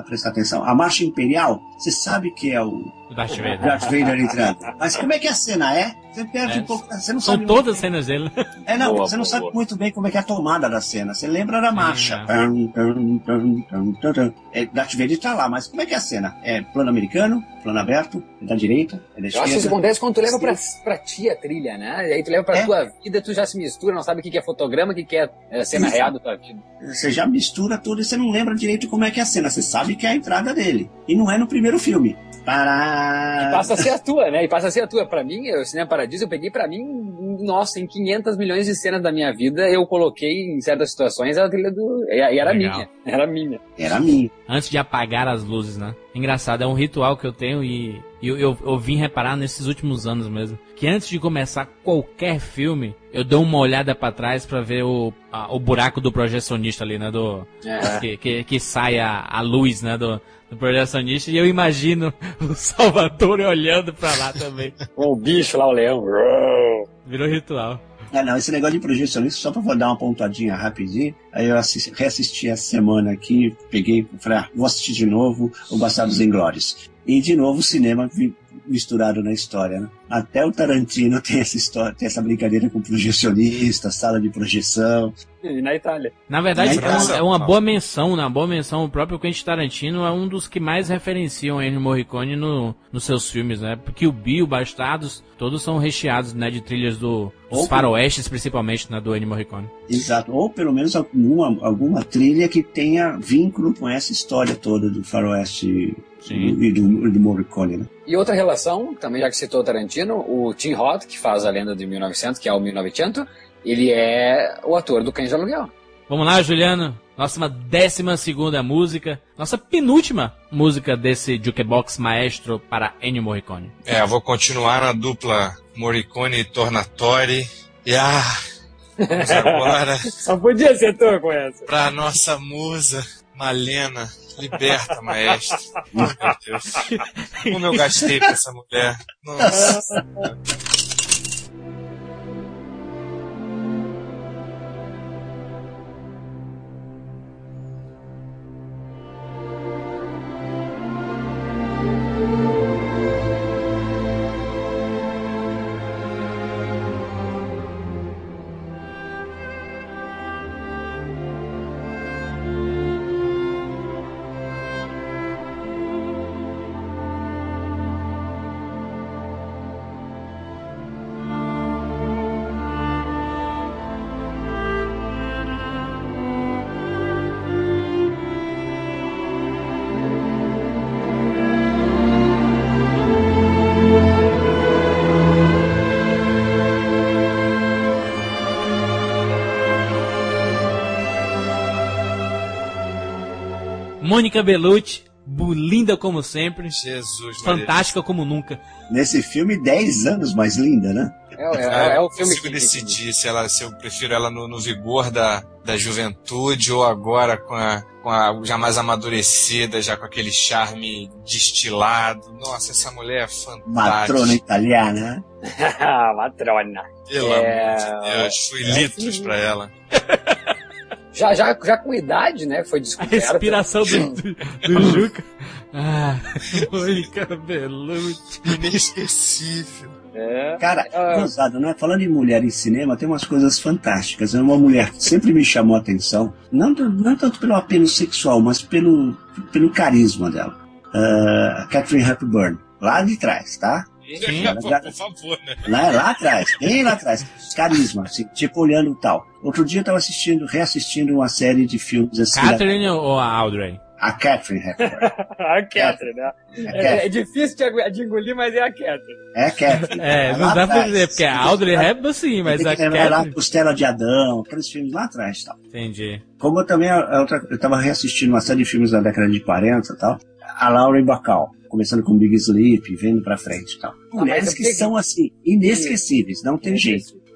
prestar atenção, a marcha imperial, você sabe que é o Darth Vader. Darth Vader entrando. *laughs* Mas como é que a cena é? Você perde É. um pouco. Você não São sabe todas as cenas dele. é, não, Boa, você não boa, sabe boa. muito bem como é que é a tomada da cena. Você lembra da marcha. é. É, Darth Vader tá lá, mas como é que é a cena? É plano americano, plano aberto, é da direita, é da Eu acho que isso esquerda. acontece quando tu leva pra, pra ti a trilha, né? E aí tu leva pra É. tua vida, tu já se mistura, não sabe o que que é fotograma, o que é, é cena real da tua vida. Você já mistura tudo e você não lembra direito como é que é a cena. Você sabe que é a entrada dele. E não é no primeiro filme. Pará. E passa a ser a tua, né? E passa a ser a tua. Pra mim, o Cinema Paradiso, eu peguei pra mim, nossa, em 500 milhões de cenas da minha vida, eu coloquei em certas situações a trilha do... E era Legal. minha, era minha. Era minha. Antes de apagar as luzes, né? Engraçado, é um ritual que eu tenho e e eu, eu, eu vim reparar nesses últimos anos mesmo. Que antes de começar qualquer filme, eu dou uma olhada pra trás pra ver o, a- o buraco do projecionista ali, né? Do, É. que, que, que sai a, a luz, né? Do, do projecionista. E eu imagino *laughs* o Salvatore olhando pra lá também. O bicho lá, o leão. Virou ritual. Ah, não, esse negócio de projecionista, só pra dar uma pontuadinha rapidinho, aí eu assisti, reassisti essa semana aqui, peguei, falei, ah, vou assistir de novo o Bastardos Inglórios. E de novo o cinema vi- misturado na história, né? Até o Tarantino *laughs* tem essa história, tem essa brincadeira com projecionista, sala de projeção. E na Itália. Na verdade, Na é uma, Itália. é uma boa menção, uma boa menção. O próprio Quentin Tarantino é um dos que mais referenciam Ennio Morricone no, nos seus filmes, né? Porque o Bill, Bastardos, todos são recheados, né, de trilhas do, dos Ou- faroestes, principalmente, né, do Ennio Morricone. Exato. Ou pelo menos alguma, alguma trilha que tenha vínculo com essa história toda do faroeste Sim. do- e do, do Morricone, né? E outra relação, também já que citou o Tarantino, o Tim Roth, que faz a lenda de 1900, que é o 1900, ele é o ator do Cães de Aluguel. Vamos lá, Juliano. Nossa décima segunda música, nossa penúltima música desse Jukebox Maestro para Ennio Morricone. É, eu vou continuar na dupla Morricone e Tornatori. E ah, vamos *laughs* agora Só podia ser ator com essa. pra nossa musa, Malena. Liberta, maestro. Meu Deus. Como eu gastei com essa mulher. Nossa. Mônica Bellucci, linda como sempre, Jesus, Maria. fantástica como nunca. Nesse filme, 10 anos mais linda, né? É, é- é o filme consigo que... decidir se, ela, se eu prefiro ela no, no vigor da, da juventude ou agora com a, com a já mais amadurecida, já com aquele charme destilado. Nossa, essa mulher é fantástica. Matrona italiana. *laughs* Matrona. Pelo É, amor de Deus, fui litros pra ela. *laughs* Já, já, já com idade, né? Foi A descoberta. respiração do, *laughs* do, do Juca. Ah, *laughs* Mônica Bellucci. Inesquecível. É. Cara, Ah. gozado, né? Falando em mulher em cinema, tem umas coisas fantásticas. É uma mulher que sempre me chamou a atenção, não, não tanto pelo apelo sexual, mas pelo, pelo carisma dela. A Catherine Hepburn, lá de trás, tá? Sim. Por, por favor, né? Lá, lá atrás, bem lá atrás. Carisma, assim, tipo olhando tal. Outro dia eu tava assistindo, reassistindo uma série de filmes assim. da- Catherine ou a Audrey? A Catherine Hepburn. *laughs* a Catherine, né? É, Catherine. é difícil de, de engolir, mas é a Catherine. É a Catherine. É, não dá pra atrás. dizer, porque a Audrey Hepburn sim, mas a lembrar lá Catherine... Costela de Adão, aqueles filmes lá atrás e tal. Entendi. Como eu também, a outra, eu tava reassistindo uma série de filmes da década de 40 e tal, a Lauren Bacall, começando com Big Sleep, vendo pra frente e tal. Mulheres mas que são, assim, inesquecíveis, não tem jeito.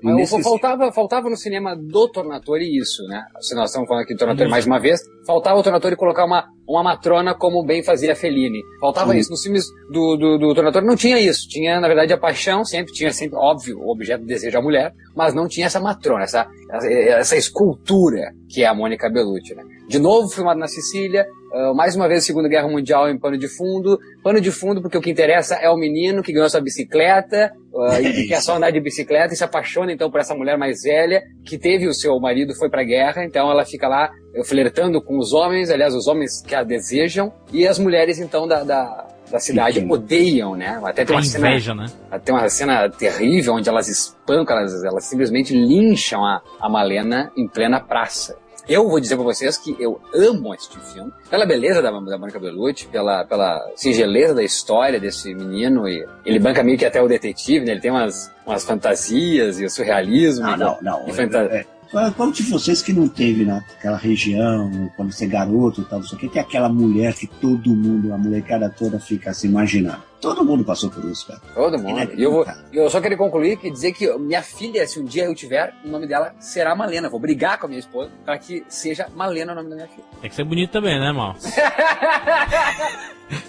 Faltava, faltava no cinema do Tornatore isso, né? Se nós estamos falando aqui do Tornatore mais uma vez, faltava o Tornatore colocar uma, uma matrona como bem fazia Fellini. Faltava isso. Nos filmes do, do, do Tornatore não tinha isso. Tinha, na verdade, a paixão, sempre tinha sempre, óbvio, o objeto de desejo da mulher, mas não tinha essa matrona, essa, essa escultura que é a Mônica Bellucci, né? De novo, filmado na Sicília, ah, mais uma vez Segunda Guerra Mundial em pano de fundo. Pano de fundo porque o que interessa é o menino que ganhou sua bicicleta ah, e que É quer isso. só andar de bicicleta e se apaixona então por essa mulher mais velha que teve o seu marido foi pra guerra, então ela fica lá eh, flertando com os homens, aliás, os homens que a desejam e as mulheres então da, da, da cidade Sim. odeiam, né? Até tem uma cena inveja, né? tem uma cena terrível onde elas espancam, elas, elas simplesmente lincham a, a Malena em plena praça. Eu vou dizer pra vocês que eu amo este filme, pela beleza da, da Mônica Bellucci, pela, pela singeleza da história desse menino, e ele banca meio que até o detetive, né? Ele tem umas, umas fantasias e o surrealismo. Não, e- não, não. e fanta- É, qual- de vocês que não teve naquela região, quando você é garoto e tal, não sei o que, tem aquela mulher que todo mundo, a molecada toda fica se imaginando. Todo mundo passou por isso, cara. Todo mundo. E eu, vou, eu só queria concluir e dizer que minha filha, se um dia eu tiver, o nome dela será Malena. Vou brigar com a minha esposa para que seja Malena o nome da minha filha. Tem que ser bonito também, né, mal? *laughs*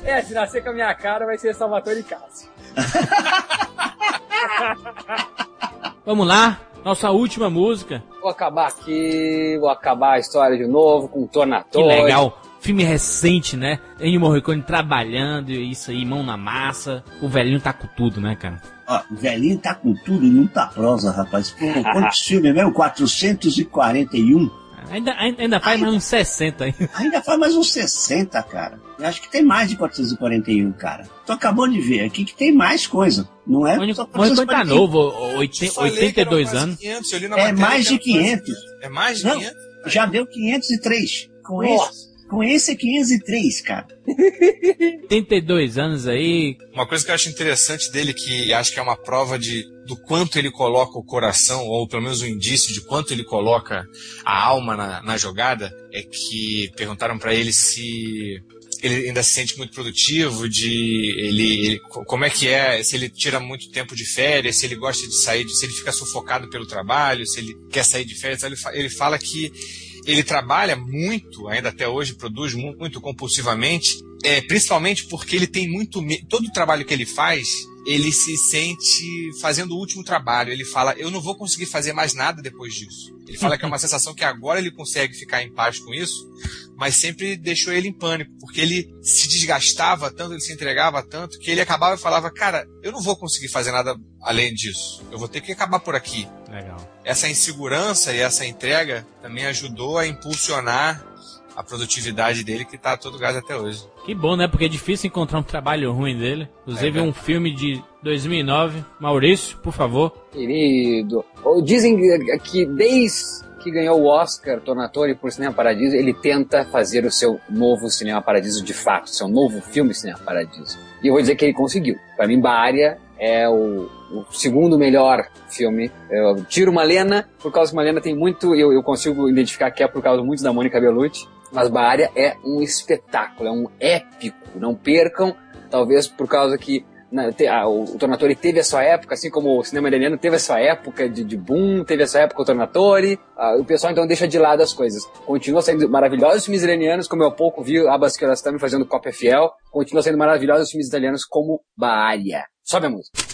É, se nascer com a minha cara, vai ser Salvatore Cássio. *laughs* Vamos lá, nossa última música. Vou acabar aqui, vou acabar a história de novo com o Que Tornatore. legal. Filme recente, né? Ennio Morricone trabalhando, e isso aí, mão na massa. O velhinho tá com tudo, né, cara? Ó, o velhinho tá com tudo e muita prosa, rapaz. Pô, quantos filmes mesmo? 441? Ainda, ainda faz mais uns 60 aí. *laughs* Ainda faz mais uns 60, cara. Eu acho que tem mais de 441, cara. Tu acabou de ver aqui que tem mais coisa. Não é O só Morricone tá 441. novo, o- oiten- Te falei que eram 82 quase anos. 500, eu li na É matéria mais de eram quase 500. É mais de Não. 500? Já deu 503. Com Nossa. esse, com esse é 503, cara. *laughs* 82 anos aí. Uma coisa que eu acho interessante dele, que acho que é uma prova de do quanto ele coloca o coração, ou pelo menos um indício de quanto ele coloca a alma na, na jogada, é que perguntaram pra ele se ele ainda se sente muito produtivo, de ele, ele- co- como é que é, se ele tira muito tempo de férias, se ele gosta de sair, se ele fica sufocado pelo trabalho, se ele quer sair de férias, ele, ele fala que ele trabalha muito, ainda até hoje produz mu- muito compulsivamente, é, principalmente porque ele tem muito todo o trabalho que ele faz ele se sente fazendo o último trabalho. Ele fala, eu não vou conseguir fazer mais nada depois disso. Ele fala que é uma *laughs* sensação que agora ele consegue ficar em paz com isso, mas sempre deixou ele em pânico, porque ele se desgastava tanto, ele se entregava tanto, que ele acabava e falava, cara, eu não vou conseguir fazer nada além disso. Eu vou ter que acabar por aqui. Legal. Essa insegurança e essa entrega também ajudou a impulsionar a produtividade dele, que tá todo gás até hoje. Que bom, né? Porque é difícil encontrar um trabalho ruim dele. Inclusive É, um filme de 2009. Maurício, por favor. Querido. Dizem que- que desde que ganhou o Oscar Tornatore por Cinema Paradiso, ele tenta fazer o seu novo Cinema Paradiso de fato, seu novo filme Cinema Paradiso. E eu vou dizer que ele conseguiu. Para mim, Bária é o, o segundo melhor filme. Eu tiro Malena, por causa que Malena tem muito, eu, eu consigo identificar que é por causa muito da Mônica Bellucci, mas Bária é um espetáculo, é um épico. Não percam, talvez por causa que na- te- ah, o, o Tornatore teve a sua época, assim como o cinema italiano teve a sua época de, de boom, teve a sua época o Tornatore. O pessoal então deixa de lado as coisas. Continua saindo maravilhosos filmes iranianos, como eu há pouco vi Abbas Kiarostami fazendo cópia fiel. Continua sendo maravilhosos filmes italianos como Baaria. Sobe a música.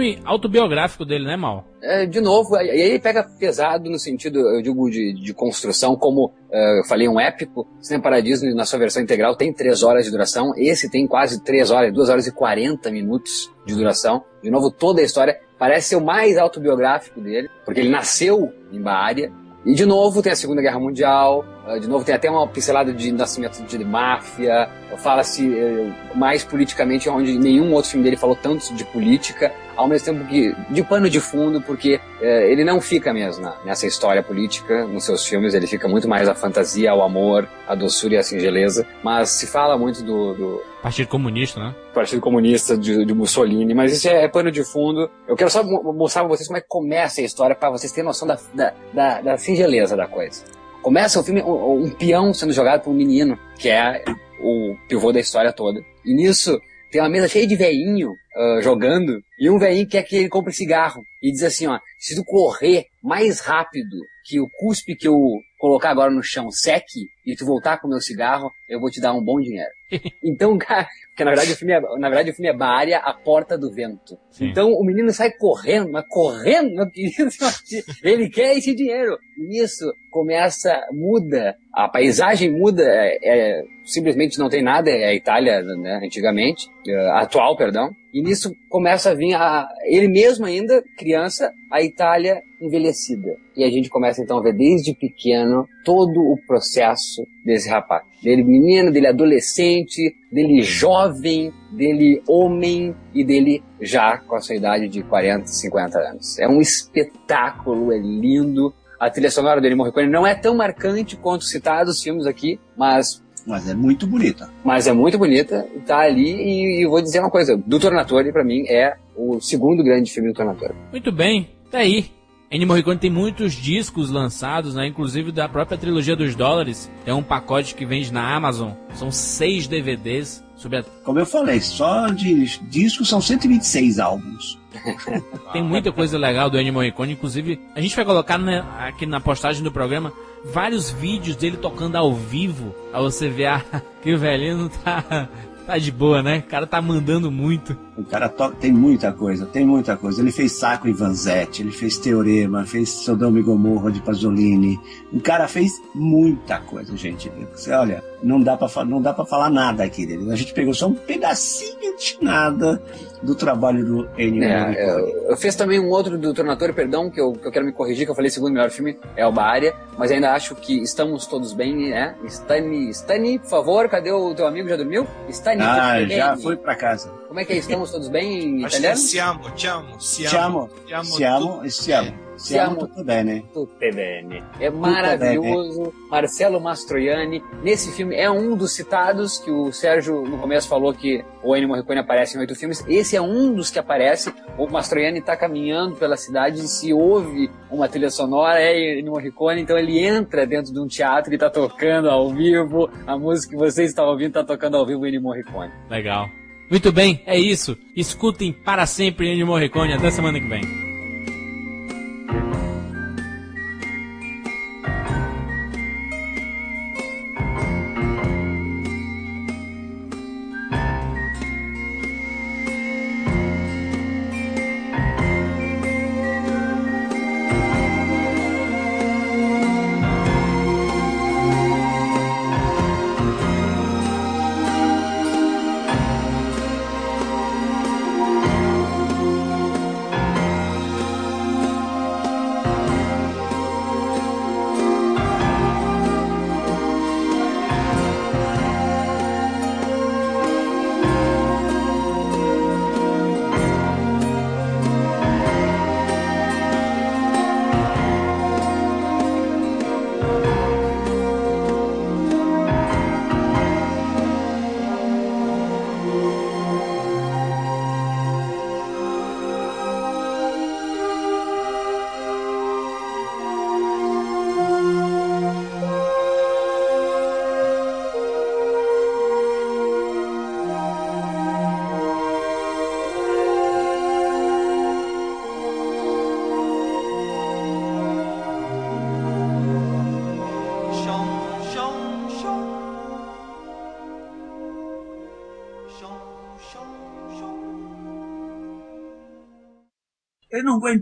Filme autobiográfico dele, né, Mal? É, de novo, e aí ele pega pesado no sentido, eu digo, de, de construção, como é, eu falei, um épico. Cinema Paradiso, na sua versão integral, tem três horas de duração. Esse tem quase três horas, duas horas e 40 minutos de duração. De novo, toda a história parece ser o mais autobiográfico dele, porque ele nasceu em Bahia, e de novo tem a Segunda Guerra Mundial, ah, de novo tem até uma pincelada de nascimento de máfia, fala-se eh, mais politicamente, onde nenhum outro filme dele falou tanto de política, ao mesmo tempo que de pano de fundo, porque eh, ele não fica mesmo na, nessa história política nos seus filmes, ele fica muito mais a fantasia, o amor, a doçura e a singeleza, mas se fala muito do, do Partido Comunista, né? Partido Comunista de, de Mussolini, mas isso é, é, pano de fundo. Eu quero só mostrar pra vocês como é que começa a história, para vocês terem noção da, da, da, da singeleza da coisa. Começa o filme, um, um peão sendo jogado por um menino, que é o pivô da história toda. E nisso, tem uma mesa cheia de veinho uh, jogando, e um veinho quer que ele compre cigarro. E diz assim, ó, se tu correr mais rápido que o cuspe que eu colocar agora no chão seque, e tu voltar com o meu cigarro, eu vou te dar um bom dinheiro. *laughs* então, cara, porque na verdade o filme é, na verdade o filme é Bária, a porta do vento. Sim. Então o menino sai correndo, mas correndo, meu querido, *laughs* ele quer esse dinheiro. E isso começa, muda, a paisagem muda, é, é, simplesmente não tem nada, é a Itália, né, antigamente, é, atual, perdão. E nisso começa a vir a, ele mesmo ainda, criança, a Itália envelhecida. E a gente começa então a ver desde pequeno todo o processo desse rapaz. Dele menino, dele adolescente, dele jovem, dele homem e dele já com a sua idade de 40, 50 anos. É um espetáculo, é lindo. A trilha sonora dele Morricone não é tão marcante quanto citados filmes aqui, mas mas é muito bonita. Mas é muito bonita, tá ali e, e vou dizer uma coisa, do Tornatore para mim é o segundo grande filme do Tornatore. Muito bem, tá aí. Ennio Morricone tem muitos discos lançados, né? Inclusive da própria trilogia dos dólares. É um pacote que vende na Amazon. São seis DVDs. A... Como eu falei, só de discos são 126 álbuns. *laughs* tem muita coisa legal do Ennio Morricone. Inclusive, a gente vai colocar né, aqui na postagem do programa vários vídeos dele tocando ao vivo. Aí você vê ah, *laughs* que o velhinho não tá, tá de boa, né? O cara tá mandando muito. O cara tem muita coisa, tem muita coisa. Ele fez Saco e Vanzetti, ele fez Teorema, fez Sodoma e Gomorra de Pasolini. O cara fez muita coisa, gente. Você olha, não dá para não dá para falar nada aqui dele. A gente pegou só um pedacinho de nada do trabalho do Ennio é, eu, eu, fiz também um outro do Tornatore, perdão, que eu, que eu quero me corrigir, que eu falei segundo melhor filme é o Bária, mas ainda acho que estamos todos bem, né? Stani, Stani, por favor, cadê o teu amigo? Já dormiu? Stani, ah, já foi para casa. Como é que é? Estamos todos bem em Acho italiano? Que é siamo, siamo, siamo. Siamo, siamo, siamo. Siamo tudo bene. Tudo bene. É maravilhoso. Marcelo Mastroianni. Nesse filme é um dos citados que o Sérgio no começo falou que o Ennio Morricone aparece em oito filmes. Esse é um dos que aparece. O Mastroianni está caminhando pela cidade e se ouve uma trilha sonora, é Ennio Morricone, então ele entra dentro de um teatro e está tocando ao vivo. A música que vocês estão ouvindo está tocando ao vivo Ennio Morricone. Legal. Muito bem, é isso. Escutem para sempre Ennio Morricone. Até semana que vem.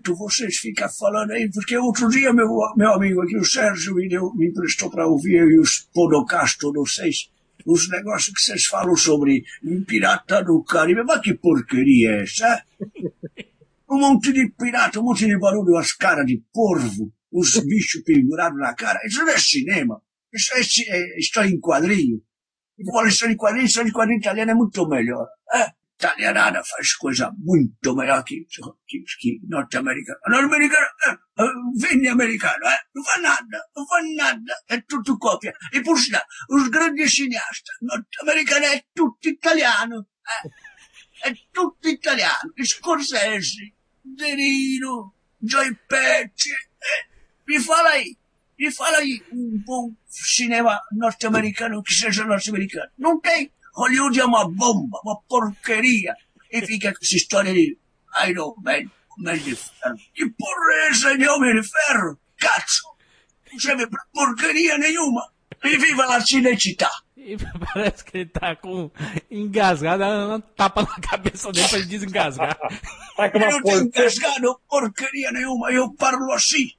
Não aguento vocês ficar falando aí, porque outro dia meu, meu amigo aqui, o Sérgio, me, deu, me emprestou para ouvir aí os podcasts de vocês, os negócios que vocês falam sobre pirata do Caribe. Mas que porcaria é essa? Um monte de pirata, um monte de barulho, as caras de porvo, os bichos pendurados na cara. Isso não é cinema. Isso é, é história em quadrinho. E fala história em quadrinho, história em quadrinho italiana é muito melhor. É? Italianada faz coisa muito melhor que, que, que norte-americana. Norte-americana, é, é, vem americano, é? não faz nada, não faz nada, é tudo cópia. E por sinal, os grandes cineastas norte-americanos é tudo italiano, é, é tudo italiano. Scorsese, De Niro, Joy Pesci, me fala aí, me fala aí um bom cinema norte-americano que seja norte-americano. Não tem. Hollywood é uma bomba, uma porqueria. E fica com essa história de Iron Man, Homem de Ferro. Que porra é essa de Homem de Ferro? Cazzo! Não serve pra porcaria nenhuma. E viva la cinecità! *laughs* E parece que ele tá com engasgado, uma tapa na cabeça dele pra ele desengasgar. Tá Eu não tenho engasgado porcaria nenhuma, eu parlo assim.